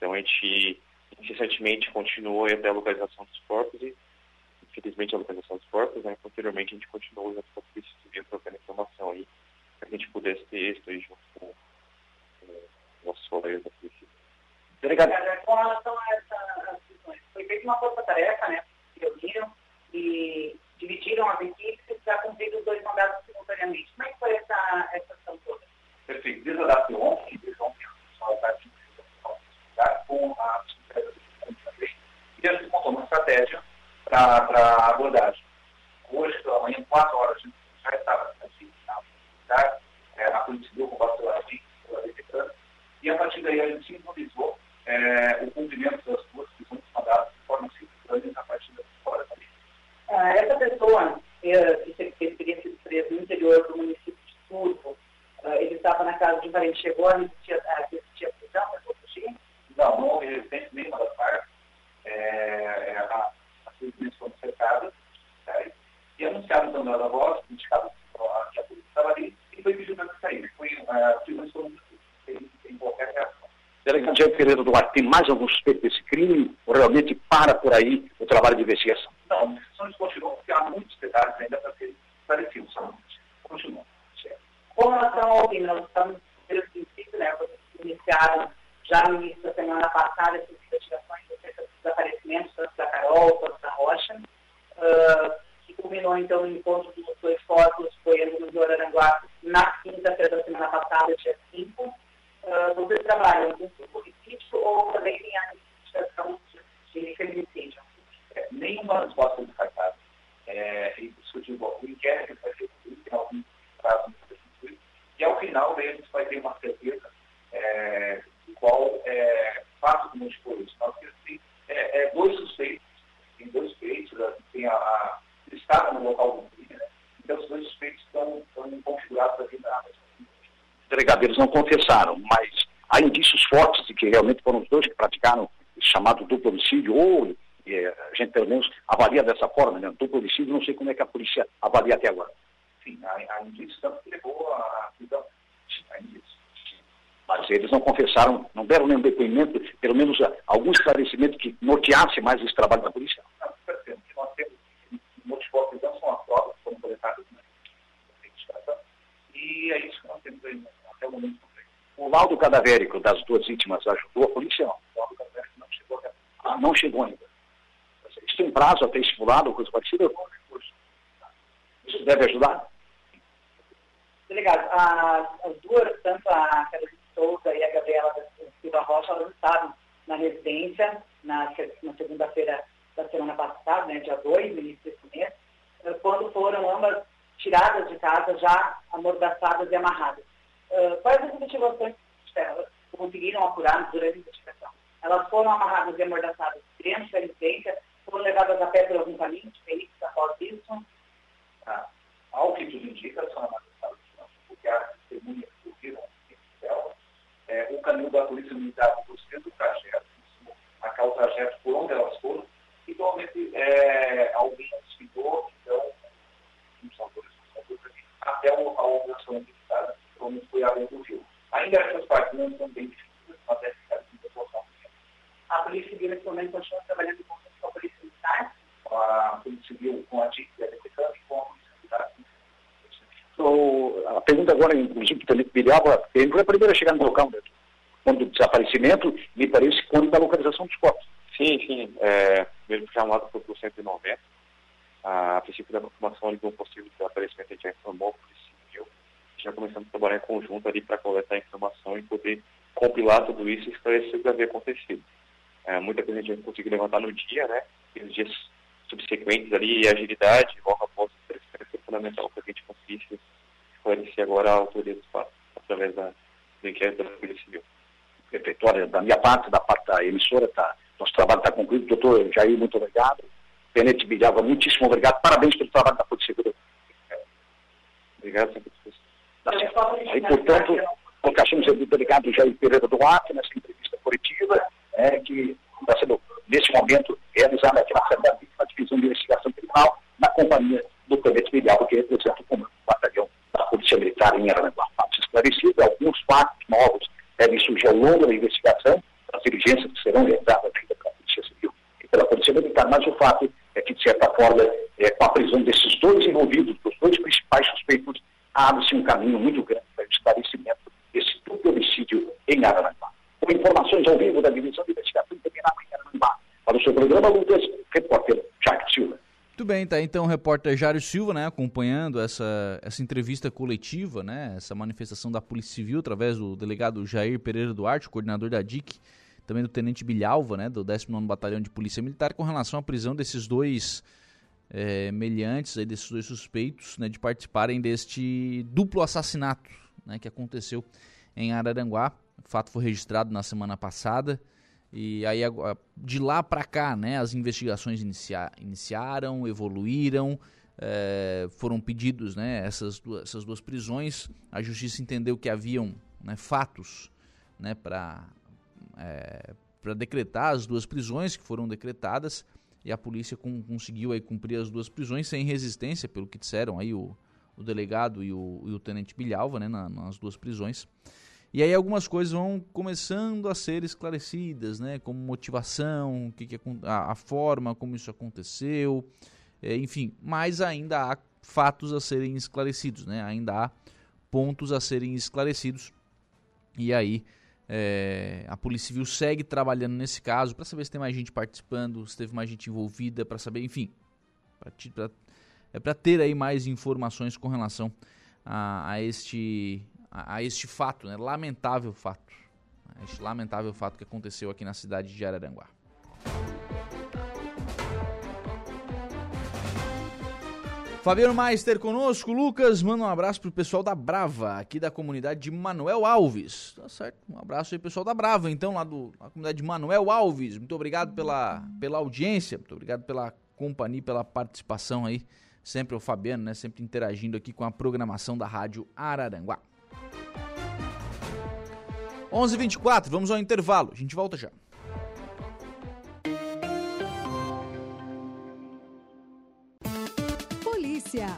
Speaker 10: Então a gente incessantemente continuou até a localização dos corpos e infelizmente a localização dos corpos, né, posteriormente a gente continuou com a Polícia Civil trocando informação aí, para a gente pudesse ter êxito aí junto com, com nossos colegas da Polícia
Speaker 8: Obrigado. Com relação a essas decisões, foi feita uma força-tarefa, né, reuniram e dividiram as equipes para cumprir os dois mandatos simultaneamente. Como é que foi essa, essa ação toda?
Speaker 9: Perfeito. Desde a data de ontem, desde ontem, com a e a gente montou uma estratégia para abordagem. Hoje, pela manhã, 4 horas, a gente já estava assim, na é, a Polícia Civil, com o pela DECAN, e a partir daí a gente simbolizou é, o cumprimento das duas decisões mandadas de forma simultânea a partir da fora também.
Speaker 8: Ah, essa pessoa eh, que teria sido presa no interior do município de Turvo, ah, ele estava na casa de um parente, chegou a existir a prisão, mas vou fugir?
Speaker 9: Não, não houve resistência nenhuma das partes. É, é, a, as residências foram cercadas né, e anunciaram também a voz, indicado que a polícia estava ali e foi pedido para sair. Foi, uh, prisões foram sem, sem qualquer reação.
Speaker 7: Delegado Diego Pereira Duarte, tem mais algum suspeito desse crime ou realmente para por aí o trabalho de investigação?
Speaker 9: Não, a investigação continuam porque há muitos detalhes ainda para serem esclarecidos. Continuam.
Speaker 8: Com relação ao crime, nós estamos, pelo princípio, né, iniciaram já no início da semana passada essas investigações acerca dos desaparecimentos, tanto da Carol quanto da Rocha, uh, que culminou então no encontro dos dois corpos, foi ali no Rio Araranguá, na quinta-feira da semana passada, dia 5. Uh, vocês trabalham com homicídio ou também em a investigação de feminicídio?
Speaker 9: É, nenhuma resposta descartada. É, o inquérito vai ser em alguns prazos e ao final a gente vai ter uma certeza é, qual é, fato como expor isso. Nós temos é, é, dois suspeitos, tem dois suspeitos, né, tem a, a estava no local do crime, né? então os dois suspeitos estão, estão configurados aqui na
Speaker 7: Delegado, não confessaram, mas há indícios fortes de que realmente foram os dois que praticaram o chamado duplo homicídio, ou é, a gente pelo menos avalia dessa forma, né? Duplo homicídio, não sei como é que a polícia avalia até agora.
Speaker 9: Sim, há, indícios tanto que levou a prisão. Há indícios
Speaker 7: mas eles não confessaram, não deram nenhum depoimento, pelo menos ah, algum esclarecimento que norteasse mais esse trabalho da polícia.
Speaker 9: Não, percebemos que nós temos motivou a prisão, são as provas que foram coletadas na investigação, e é isso que nós temos aí até o momento.
Speaker 7: O laudo cadavérico das duas vítimas ajudou a polícia? Não.
Speaker 9: Cadavérico não chegou ainda.
Speaker 7: Ah, não chegou ainda. Isso tem prazo até estipulado coisa parecida? Isso deve ajudar?
Speaker 8: Delegado, as duas, tanto a Carolina Souza e a Gabriela Silva Rocha, elas estavam na residência na, na segunda-feira da semana passada, né, dia 2, no início desse mês, eh, quando foram ambas tiradas de casa, já amordaçadas e amarradas. Uh, quais as motivações conseguiram apurar durante a investigação? Elas foram amarradas e amordaçadas dentro da residência, foram levadas a pé por algum caminho diferente após isso?
Speaker 9: Ah, ao que tudo indica, são amordaçadas, porque a testemunha é, o caminho da Polícia Militar por ser do trajeto, marcar o trajeto por onde elas foram, e provavelmente é, alguém antecipou, então, não são todos, são todos aqui, até a operação militar, provavelmente foi além do rio. Ainda essas partes não estão bem definidas, mas é ficada de proporção.
Speaker 8: A Polícia Civil, nesse momento, continua trabalhando com a Polícia Militar?
Speaker 9: A Polícia Civil com a DIC, a DPCAM e com a Polícia Militar.
Speaker 7: So, a pergunta agora, ele foi a primeira a chegar no local, né? quando do desaparecimento, me parece, quando da localização dos corpos.
Speaker 10: Sim, sim. É, mesmo chamado por 190. A princípio da informação de um possível desaparecimento, a gente já informou por civil. Já começamos a trabalhar em conjunto ali para coletar informação e poder compilar tudo isso e esclarecer o que havia acontecido. É, muita coisa a gente conseguiu levantar no dia, né? E nos dias subsequentes ali, agilidade, logo após o foi fundamental para que a gente conseguisse esclarecer agora a autoria através da, do inquérito da Polícia Civil.
Speaker 7: Perfeito. da minha parte, da parte da emissora, tá, nosso trabalho está concluído. Doutor Jair, muito obrigado. Tenente Bilhava, muitíssimo obrigado. Parabéns pelo trabalho da Polícia Civil.
Speaker 10: Obrigado,
Speaker 7: Tá Aí, portanto, colocamos o delegado Jair Pereira Duarte nessa entrevista coletiva, é, que está sendo, nesse momento, realizada aqui na sede da Divisão de Investigação Criminal, na companhia do Tenente Miguel, que representa o comando do batalhão da Polícia Militar em Aranaguá. Fatos esclarecidos, alguns fatos novos devem surgir ao longo da investigação, as diligências que serão realizadas pela Polícia Civil e pela Polícia Militar, mas o fato é que, de certa forma, é, com a prisão desses dois envolvidos, dos dois principais suspeitos, abre-se um caminho muito grande para o esclarecimento desse duplo homicídio em Aranaguá. Com informações ao vivo da Divisão de Investigação Criminal em Aranaguá, para o seu programa Lucas, repórter Jair Silva.
Speaker 2: Muito bem, tá então o repórter Jário Silva, né, acompanhando essa, essa entrevista coletiva, né, essa manifestação da Polícia Civil através do delegado Jair Pereira Duarte, coordenador da DIC, também do tenente Bilhalva, né, do 19º Batalhão de Polícia Militar, com relação à prisão desses dois é, meliantes, aí, desses dois suspeitos, né, de participarem deste duplo assassinato, né, que aconteceu em Araranguá. O fato foi registrado na semana passada. E aí de lá para cá, né, as investigações inicia iniciaram, evoluíram, é, foram pedidos, né, essas duas, essas duas prisões. A justiça entendeu que haviam né, fatos, né, para é, para decretar as duas prisões que foram decretadas e a polícia com, conseguiu aí cumprir as duas prisões sem resistência, pelo que disseram aí o, o delegado e o, e o tenente Bilhalva, né, na, nas duas prisões. E aí algumas coisas vão começando a ser esclarecidas, né? Como motivação, que, que a, a, forma como isso aconteceu, é, enfim. Mas ainda há fatos a serem esclarecidos, né? Ainda há pontos a serem esclarecidos. E aí é, a Polícia Civil segue trabalhando nesse caso para saber se tem mais gente participando, se teve mais gente envolvida, para saber, enfim, pra, é para ter aí mais informações com relação a, a este a, a este fato, né? lamentável fato, este lamentável fato que aconteceu aqui na cidade de Araranguá. Fabiano Meister conosco, Lucas, manda um abraço pro pessoal da Brava, aqui da comunidade de Manuel Alves. Tá certo? Um abraço aí pessoal da Brava, então, lá do, da comunidade de Manuel Alves. Muito obrigado pela, pela audiência, muito obrigado pela companhia, pela participação aí. Sempre o Fabiano, né? Sempre interagindo aqui com a programação da Rádio Araranguá. 11:24, vamos ao intervalo. A gente volta já.
Speaker 11: Polícia.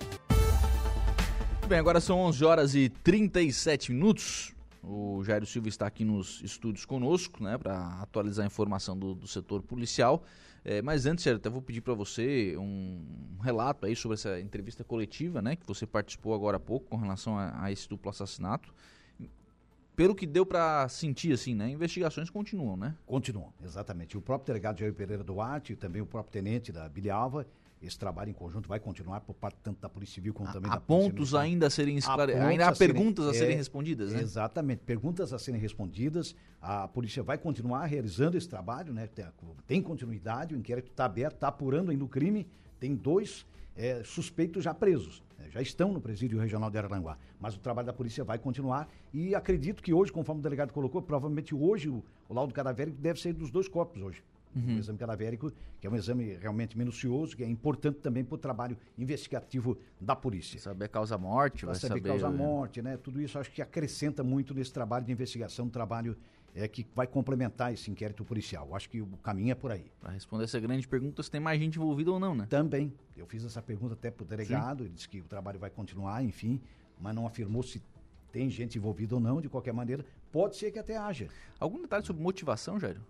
Speaker 2: Bem, agora são 11 horas e 37 minutos. O Jairo Silva está aqui nos estúdios conosco, né, para atualizar a informação do, do setor policial. É, mas antes, eu até vou pedir para você um relato aí sobre essa entrevista coletiva, né, que você participou agora há pouco com relação a, a esse duplo assassinato pelo que deu para sentir, assim, né? Investigações continuam, né?
Speaker 4: Continuam, exatamente. O próprio delegado Jair Pereira Duarte, também o próprio tenente da Bilhalva, esse trabalho em conjunto vai continuar por parte tanto da Polícia Civil como também
Speaker 2: há
Speaker 4: da
Speaker 2: Polícia pontos ainda a serem esclare... ainda há perguntas serem, a serem é, respondidas, né?
Speaker 4: Exatamente, perguntas a serem respondidas. A polícia vai continuar realizando esse trabalho, né? Tem, tem continuidade, o inquérito está aberto, está apurando ainda o crime. Tem dois é, suspeitos já presos. É, já estão no presídio regional de Araranguá. Mas o trabalho da polícia vai continuar e acredito que hoje, conforme o delegado colocou, provavelmente hoje o, o laudo cadavérico deve ser dos dois corpos hoje. Uhum. O exame cadavérico, que é um exame realmente minucioso, que é importante também para o trabalho investigativo da polícia.
Speaker 2: Saber causa-morte, vai
Speaker 4: saber.
Speaker 2: Saber
Speaker 4: causa-morte, né? Tudo isso acho que acrescenta muito nesse trabalho de investigação, trabalho é, que vai complementar esse inquérito policial. Acho que o caminho é por aí.
Speaker 2: Para responder essa grande pergunta, se tem mais gente envolvida ou não, né?
Speaker 4: Também. Eu fiz essa pergunta até para o delegado, Sim. ele disse que o trabalho vai continuar, enfim, mas não afirmou se tem gente envolvida ou não, de qualquer maneira, pode ser que até haja.
Speaker 2: Algum detalhe sobre motivação, Jairo?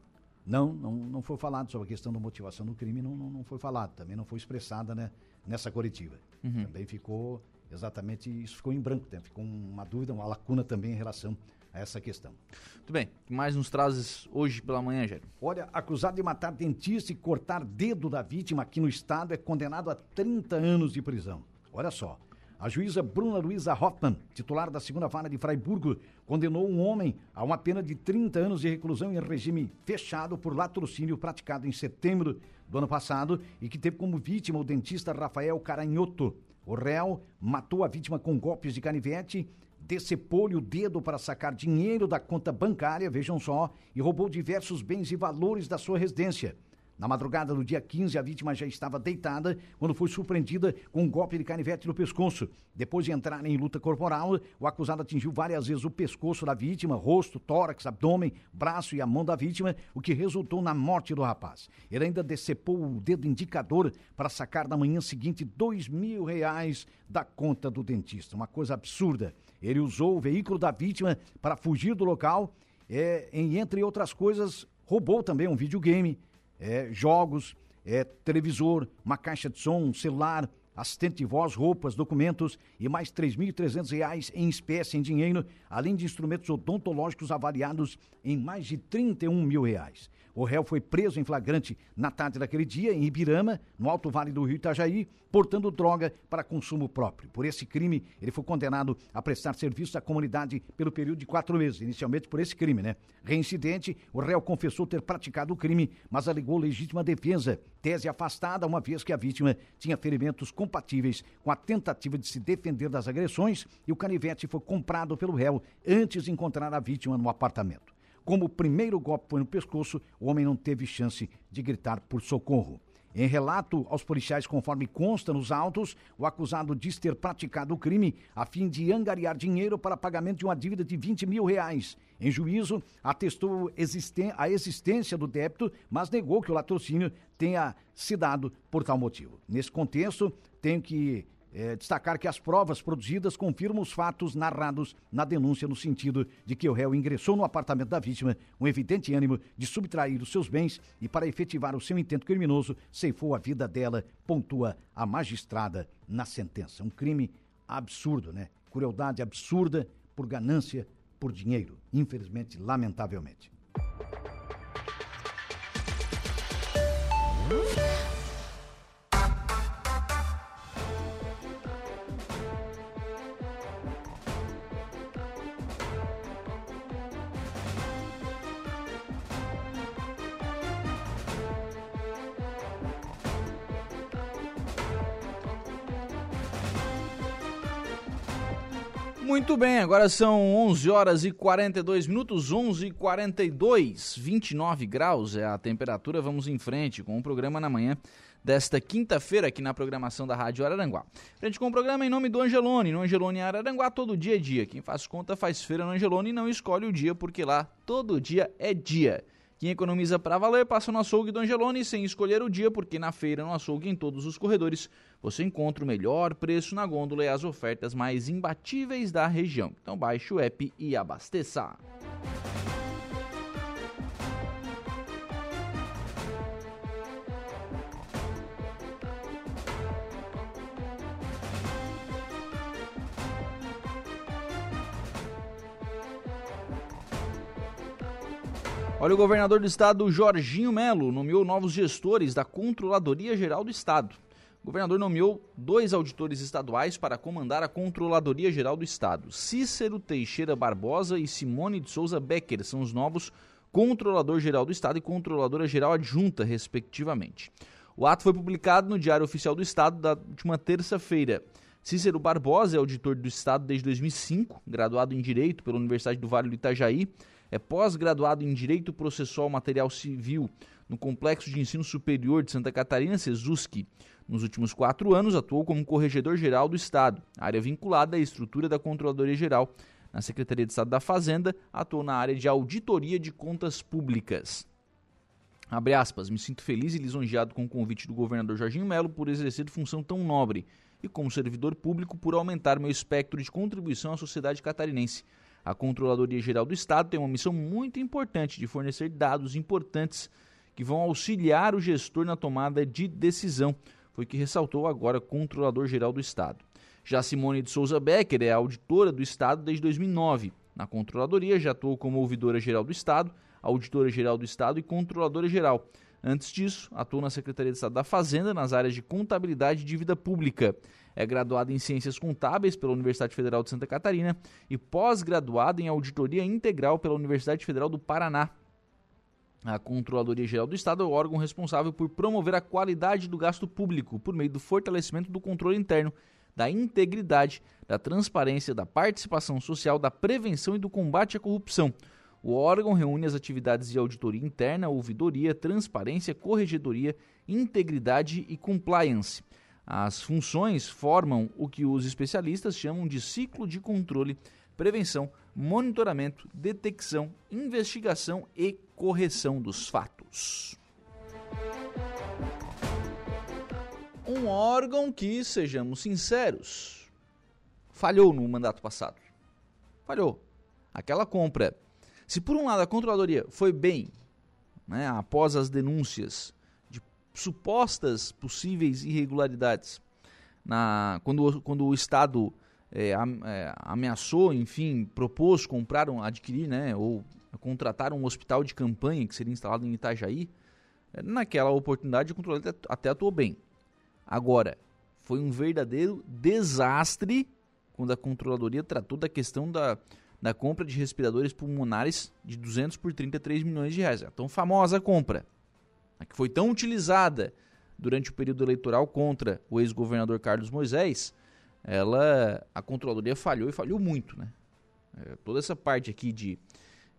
Speaker 4: Não, não, não foi falado sobre a questão da motivação do crime, não, não, não foi falado, também não foi expressada né, nessa coletiva. Uhum. Também ficou exatamente, isso ficou em branco, né? ficou uma dúvida, uma lacuna também em relação a essa questão.
Speaker 2: Muito bem. O que mais nos trazes hoje pela manhã, Jair?
Speaker 4: Olha, acusado de matar dentista e cortar dedo da vítima aqui no estado é condenado a 30 anos de prisão. Olha só. A juíza Bruna Luiza Hoffmann, titular da segunda vara de Freiburgo, condenou um homem a uma pena de 30 anos de reclusão em regime fechado por latrocínio praticado em setembro do ano passado e que teve como vítima o dentista Rafael Caranhoto. O réu matou a vítima com golpes de canivete decepou-lhe o dedo para sacar dinheiro da conta bancária, vejam só, e roubou diversos bens e valores da sua residência. Na madrugada do dia 15, a vítima já estava deitada quando foi surpreendida com um golpe de canivete no pescoço. Depois de entrar em luta corporal, o acusado atingiu várias vezes o pescoço da vítima, rosto, tórax, abdômen, braço e a mão da vítima, o que resultou na morte do rapaz. Ele ainda decepou o dedo indicador para sacar na manhã seguinte dois mil reais da conta do dentista. Uma coisa absurda. Ele usou o veículo da vítima para fugir do local é, em, entre outras coisas, roubou também um videogame é, jogos, é, televisor, uma caixa de som, um celular, assistente de voz, roupas, documentos e mais R$ 3.300 em espécie, em dinheiro, além de instrumentos odontológicos avaliados em mais de 31 mil reais. O réu foi preso em flagrante na tarde daquele dia, em Ibirama, no Alto Vale do Rio Itajaí, portando droga para consumo próprio. Por esse crime, ele foi condenado a prestar serviço à comunidade pelo período de quatro meses, inicialmente por esse crime, né? Reincidente, o réu confessou ter praticado o crime, mas alegou legítima defesa, tese afastada, uma vez que a vítima tinha ferimentos compatíveis com a tentativa de se defender das agressões e o canivete foi comprado pelo réu antes de encontrar a vítima no apartamento. Como o primeiro golpe foi no pescoço, o homem não teve chance de gritar por socorro. Em relato aos policiais, conforme consta nos autos, o acusado diz ter praticado o crime a fim de angariar dinheiro para pagamento de uma dívida de 20 mil reais. Em juízo, atestou a existência do débito, mas negou que o latrocínio tenha se dado por tal motivo. Nesse contexto, tenho que é, destacar que as provas produzidas confirmam os fatos narrados na denúncia no sentido de que o réu ingressou no apartamento da vítima com evidente ânimo de subtrair os seus bens e para efetivar o seu intento criminoso ceifou a vida dela, pontua a magistrada na sentença. Um crime absurdo, né? Crueldade absurda por ganância, por dinheiro, infelizmente, lamentavelmente.
Speaker 2: Muito bem, agora são 11 horas e 42 minutos, 11 e 42, 29 graus é a temperatura. Vamos em frente com o programa na manhã desta quinta-feira aqui na programação da Rádio Araranguá. Frente com o programa em nome do Angelone. No Angelone Araranguá, todo dia é dia. Quem faz conta faz feira no Angelone e não escolhe o dia, porque lá todo dia é dia. Quem economiza para valer passa no açougue do Angelone sem escolher o dia, porque na feira, no açougue, em todos os corredores, você encontra o melhor preço na gôndola e as ofertas mais imbatíveis da região. Então baixe o app e abasteça. Olha, o governador do estado, Jorginho Melo, nomeou novos gestores da Controladoria Geral do Estado. O governador nomeou dois auditores estaduais para comandar a Controladoria Geral do Estado. Cícero Teixeira Barbosa e Simone de Souza Becker são os novos Controlador Geral do Estado e Controladora Geral Adjunta, respectivamente. O ato foi publicado no Diário Oficial do Estado da última terça-feira. Cícero Barbosa é auditor do Estado desde 2005, graduado em Direito pela Universidade do Vale do Itajaí é pós-graduado em Direito Processual Material Civil no Complexo de Ensino Superior de Santa Catarina, SESUSC. Nos últimos quatro anos, atuou como Corregedor-Geral do Estado, área vinculada à estrutura da Controladoria Geral. Na Secretaria de Estado da Fazenda, atuou na área de Auditoria de Contas Públicas. Abre aspas, me sinto feliz e lisonjeado com o convite do governador Jorginho Melo por exercer função tão nobre e como servidor público por aumentar meu espectro de contribuição à sociedade catarinense. A Controladoria Geral do Estado tem uma missão muito importante de fornecer dados importantes que vão auxiliar o gestor na tomada de decisão, foi o que ressaltou agora o Controlador Geral do Estado. Já Simone de Souza Becker é auditora do Estado desde 2009. Na Controladoria já atuou como ouvidora geral do Estado, auditora geral do Estado e controladora geral. Antes disso, atuou na Secretaria de Estado da Fazenda nas áreas de contabilidade e dívida pública. É graduada em Ciências Contábeis pela Universidade Federal de Santa Catarina e pós-graduada em Auditoria Integral pela Universidade Federal do Paraná. A Controladoria Geral do Estado é o órgão responsável por promover a qualidade do gasto público por meio do fortalecimento do controle interno, da integridade, da transparência, da participação social, da prevenção e do combate à corrupção. O órgão reúne as atividades de auditoria interna, ouvidoria, transparência, corregedoria, integridade e compliance. As funções formam o que os especialistas chamam de ciclo de controle, prevenção, monitoramento, detecção, investigação e correção dos fatos. Um órgão que, sejamos sinceros, falhou no mandato passado. Falhou. Aquela compra. Se por um lado a controladoria foi bem, né, após as denúncias de supostas possíveis irregularidades, na, quando, quando o Estado é, ameaçou, enfim, propôs comprar, um, adquirir, né, ou contratar um hospital de campanha que seria instalado em Itajaí, é, naquela oportunidade o controle até atuou bem. Agora, foi um verdadeiro desastre quando a controladoria tratou da questão da, da compra de respiradores pulmonares de 200 por 33 milhões de reais. A tão famosa compra, a que foi tão utilizada durante o período eleitoral contra o ex-governador Carlos Moisés, ela a controladoria falhou e falhou muito, né? É, toda essa parte aqui de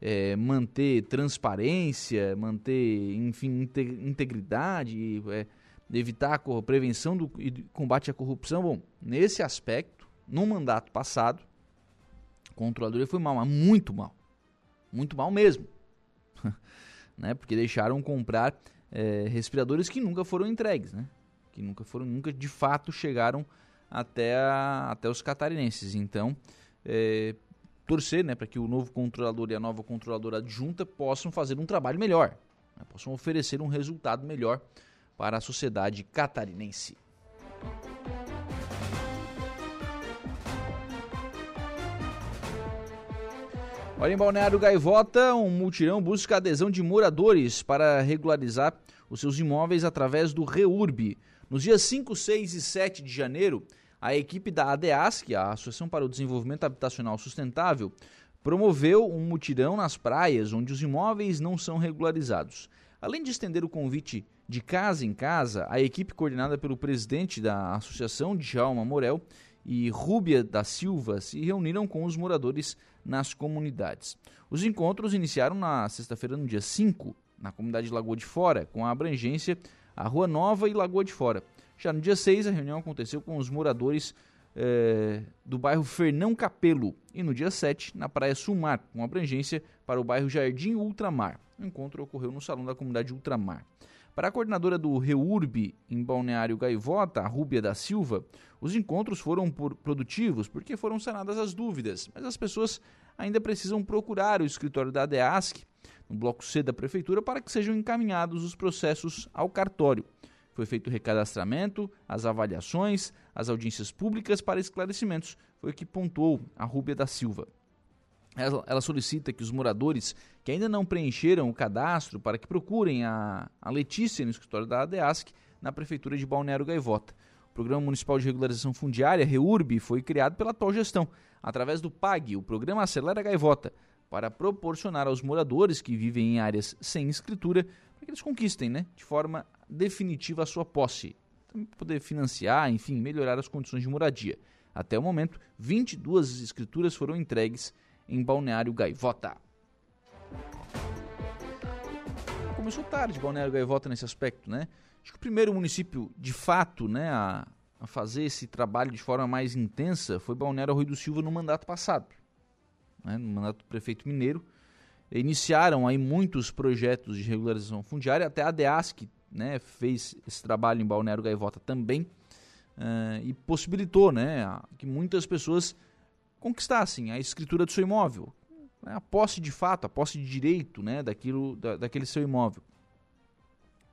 Speaker 2: é, manter transparência, manter, enfim, integridade, é, evitar a prevenção do, e combate à corrupção. Bom, nesse aspecto, no mandato passado, controladoria foi mal, mas muito mal. Muito mal mesmo. <laughs> né? Porque deixaram comprar é, respiradores que nunca foram entregues, né? Que nunca foram, nunca de fato chegaram até, a, até os catarinenses. Então, é, torcer né, para que o novo controlador e a nova controladora adjunta possam fazer um trabalho melhor, né, possam oferecer um resultado melhor para a sociedade catarinense. Olha, em Balneário Gaivota, um multirão busca adesão de moradores para regularizar os seus imóveis através do REURB. Nos dias 5, 6 e 7 de janeiro, a equipe da ADEASC, a Associação para o Desenvolvimento Habitacional Sustentável, promoveu um mutirão nas praias onde os imóveis não são regularizados. Além de estender o convite de casa em casa, a equipe coordenada pelo presidente da associação, Djalma Morel, e Rúbia da Silva se reuniram com os moradores nas comunidades. Os encontros iniciaram na sexta-feira, no dia 5, na comunidade de Lagoa de Fora, com a abrangência a Rua Nova e Lagoa de Fora. Já no dia 6, a reunião aconteceu com os moradores é, do bairro Fernão Capelo e no dia 7, na Praia Sulmar, com abrangência para o bairro Jardim Ultramar. O encontro ocorreu no salão da comunidade Ultramar. Para a coordenadora do REURB em Balneário Gaivota, a Rúbia da Silva, os encontros foram produtivos porque foram sanadas as dúvidas, mas as pessoas ainda precisam procurar o escritório da ADEASC, no bloco C da Prefeitura, para que sejam encaminhados os processos ao cartório. Foi feito o recadastramento, as avaliações, as audiências públicas para esclarecimentos. Foi o que pontuou a Rúbia da Silva. Ela, ela, solicita que os moradores que ainda não preencheram o cadastro para que procurem a, a Letícia no escritório da ADEASC na Prefeitura de Balneário Gaivota. O Programa Municipal de Regularização Fundiária, REURB, foi criado pela atual gestão, através do PAG, o Programa Acelera Gaivota, para proporcionar aos moradores que vivem em áreas sem escritura para que eles conquistem né, de forma definitiva a sua posse, para poder financiar, enfim, melhorar as condições de moradia. Até o momento, 22 escrituras foram entregues em Balneário Gaivota. Começou tarde Balneário Gaivota nesse aspecto, né? Acho que o primeiro município, de fato, né, a, a fazer esse trabalho de forma mais intensa foi Balneário Rui do Silva no mandato passado, né, no mandato do prefeito mineiro. Iniciaram aí muitos projetos de regularização fundiária, até a DEASC né, fez esse trabalho em Balneário Gaivota também uh, e possibilitou né, que muitas pessoas conquistassem a escritura do seu imóvel, né, a posse de fato, a posse de direito né, daquilo, da, daquele seu imóvel.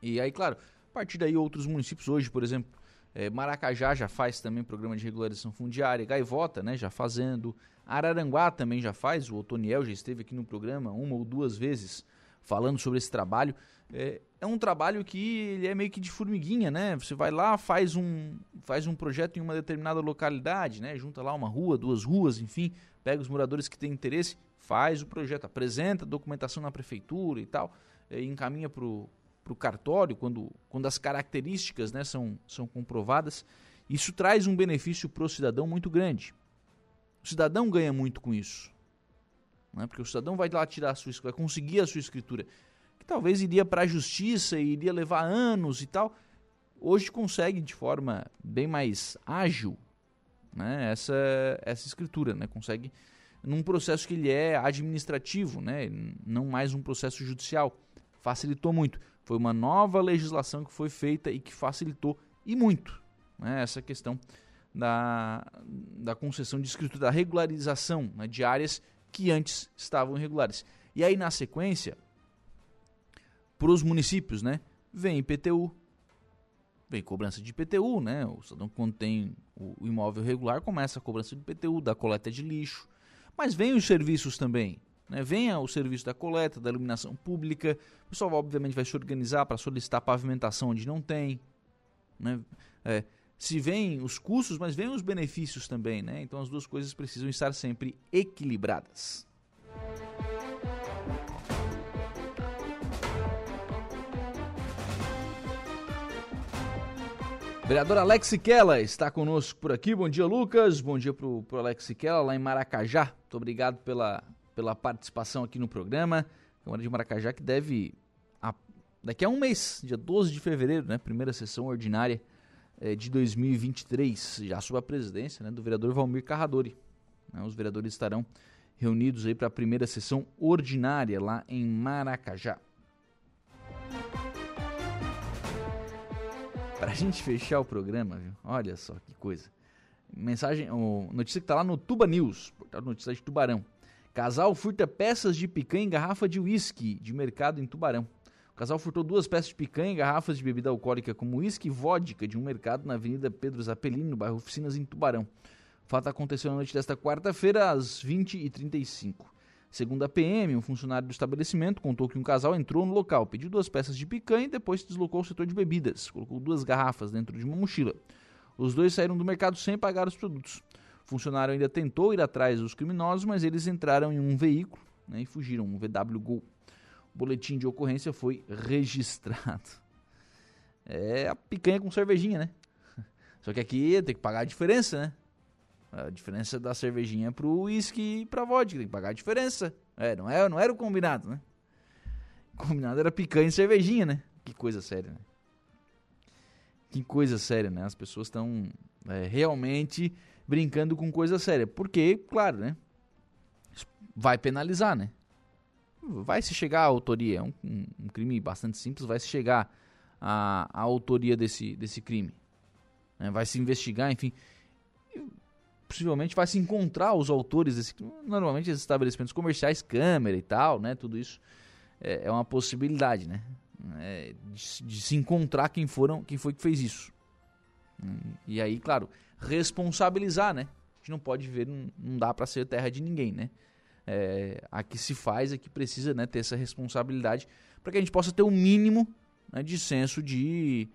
Speaker 2: E aí, claro, a partir daí outros municípios hoje, por exemplo, é, Maracajá já faz também programa de regularização fundiária, Gaivota, né, já fazendo, Araranguá também já faz, o Otoniel já esteve aqui no programa uma ou duas vezes falando sobre esse trabalho. É, é, um trabalho que ele é meio que de formiguinha, né? Você vai lá, faz um, faz um projeto em uma determinada localidade, né? Junta lá uma rua, duas ruas, enfim, pega os moradores que têm interesse, faz o projeto, apresenta a documentação na prefeitura e tal, e encaminha para o cartório quando, quando as características né, são, são comprovadas. Isso traz um benefício para o cidadão muito grande. O cidadão ganha muito com isso. né? porque o cidadão vai lá tirar a sua vai conseguir a sua escritura, talvez iria para a justiça e iria levar anos e tal, hoje consegue de forma bem mais ágil né? essa, essa escritura, né? consegue num processo que ele é administrativo, né? não mais um processo judicial. Facilitou muito. Foi uma nova legislação que foi feita e que facilitou e muito né? essa questão da, da concessão de escritura, da regularização né? de áreas que antes estavam irregulares. E aí, na sequência, para os municípios, né? vem IPTU, vem cobrança de IPTU, né? O cidadão quando tem o imóvel regular começa a cobrança de IPTU, da coleta de lixo, mas vem os serviços também. Né? Venha o serviço da coleta, da iluminação pública. O pessoal, obviamente, vai se organizar para solicitar pavimentação onde não tem. Né? É, se vem os custos, mas vem os benefícios também. Né? Então, as duas coisas precisam estar sempre equilibradas. Vereador Alex Siquela está conosco por aqui. Bom dia, Lucas. Bom dia para o Alex Siquela, lá em Maracajá. Muito obrigado pela, pela participação aqui no programa. Câmara de Maracajá que deve, a, daqui a um mês, dia 12 de fevereiro, né, primeira sessão ordinária é, de 2023, já sob a presidência né, do vereador Valmir Carradori. Né, os vereadores estarão reunidos aí para a primeira sessão ordinária lá em Maracajá. Para a gente fechar o programa, viu? olha só que coisa. Mensagem, o, notícia que está lá no Tuba News, portal notícia de Tubarão. Casal furta peças de picanha em garrafa de uísque de mercado em Tubarão. O casal furtou duas peças de picanha em garrafas de bebida alcoólica como uísque e vodka de um mercado na Avenida Pedro Zapelini, no bairro Oficinas, em Tubarão. O fato aconteceu na noite desta quarta-feira, às 20h35. Segundo a PM, um funcionário do estabelecimento contou que um casal entrou no local, pediu duas peças de picanha e depois se deslocou ao setor de bebidas. Colocou duas garrafas dentro de uma mochila. Os dois saíram do mercado sem pagar os produtos. O funcionário ainda tentou ir atrás dos criminosos, mas eles entraram em um veículo né, e fugiram, um VW Gol. O boletim de ocorrência foi registrado. É a picanha com cervejinha, né? <laughs> Só que aqui tem que pagar a diferença, né? A diferença da cervejinha pro uísque e pra vodka. Tem que pagar a diferença. É, não, é, não era o combinado, né? O combinado era picanha e cervejinha, né? Que coisa séria, né? Que coisa séria, né? As pessoas estão é, realmente brincando com coisa séria. Porque, claro, né? Vai penalizar, né? Vai se chegar à autoria. É um, um, crime bastante simples. Vai se chegar à, à autoria desse, desse crime. Né? Vai se investigar, enfim possivelmente vai se encontrar os autores desse normalmente esses estabelecimentos comerciais câmera e tal né tudo isso é, é uma possibilidade né é, de, de, se encontrar quem foram quem foi que fez isso. E aí claro responsabilizar né a gente não pode ver não, não dá para ser terra de ninguém né. É, aqui se faz aqui precisa né, ter essa responsabilidade para que a gente possa ter o um mínimo né, de senso de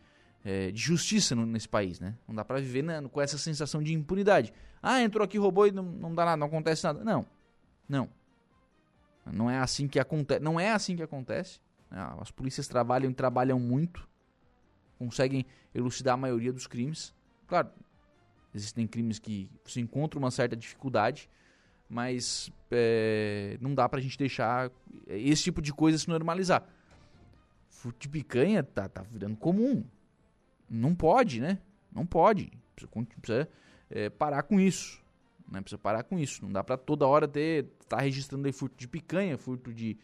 Speaker 2: é, de justiça no, nesse país, né? Não dá para viver né, com essa sensação de impunidade. Ah, entrou aqui, roubou e não, não dá nada, não acontece nada. Não, não. Não é assim que acontece. Não é assim que acontece. Ah, as polícias trabalham e trabalham muito, conseguem elucidar a maioria dos crimes. Claro, existem crimes que se encontra uma certa dificuldade, mas é, não dá pra gente deixar esse tipo de coisa se normalizar. Furto de picanha tá, tá virando comum. Não pode, né? Não pode. Precisa, precisa é, parar com isso. Né? Precisa parar com isso. Não dá para toda hora ter tá registrando aí furto de picanha, furto de,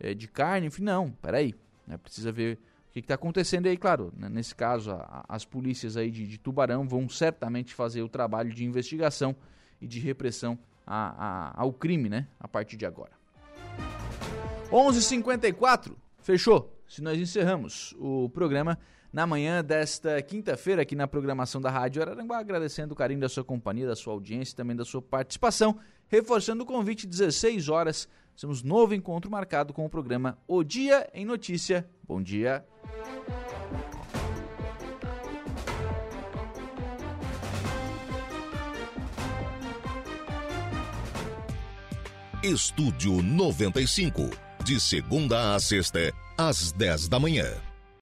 Speaker 2: é, de carne, enfim, não. Peraí. Né? Precisa ver o que está acontecendo aí, claro. Né? Nesse caso, a, as polícias aí de, de, Tubarão vão certamente fazer o trabalho de investigação e de repressão a, a, ao crime, né? A partir de agora. 11:54 fechou. Se nós encerramos o programa na manhã desta quinta-feira aqui na programação da Rádio Araranguá, agradecendo o carinho da sua companhia, da sua audiência e também da sua participação, reforçando o convite 16 horas, temos novo encontro marcado com o programa O Dia em Notícia. Bom dia.
Speaker 1: Estúdio 95, de segunda a sexta, às 10 da manhã.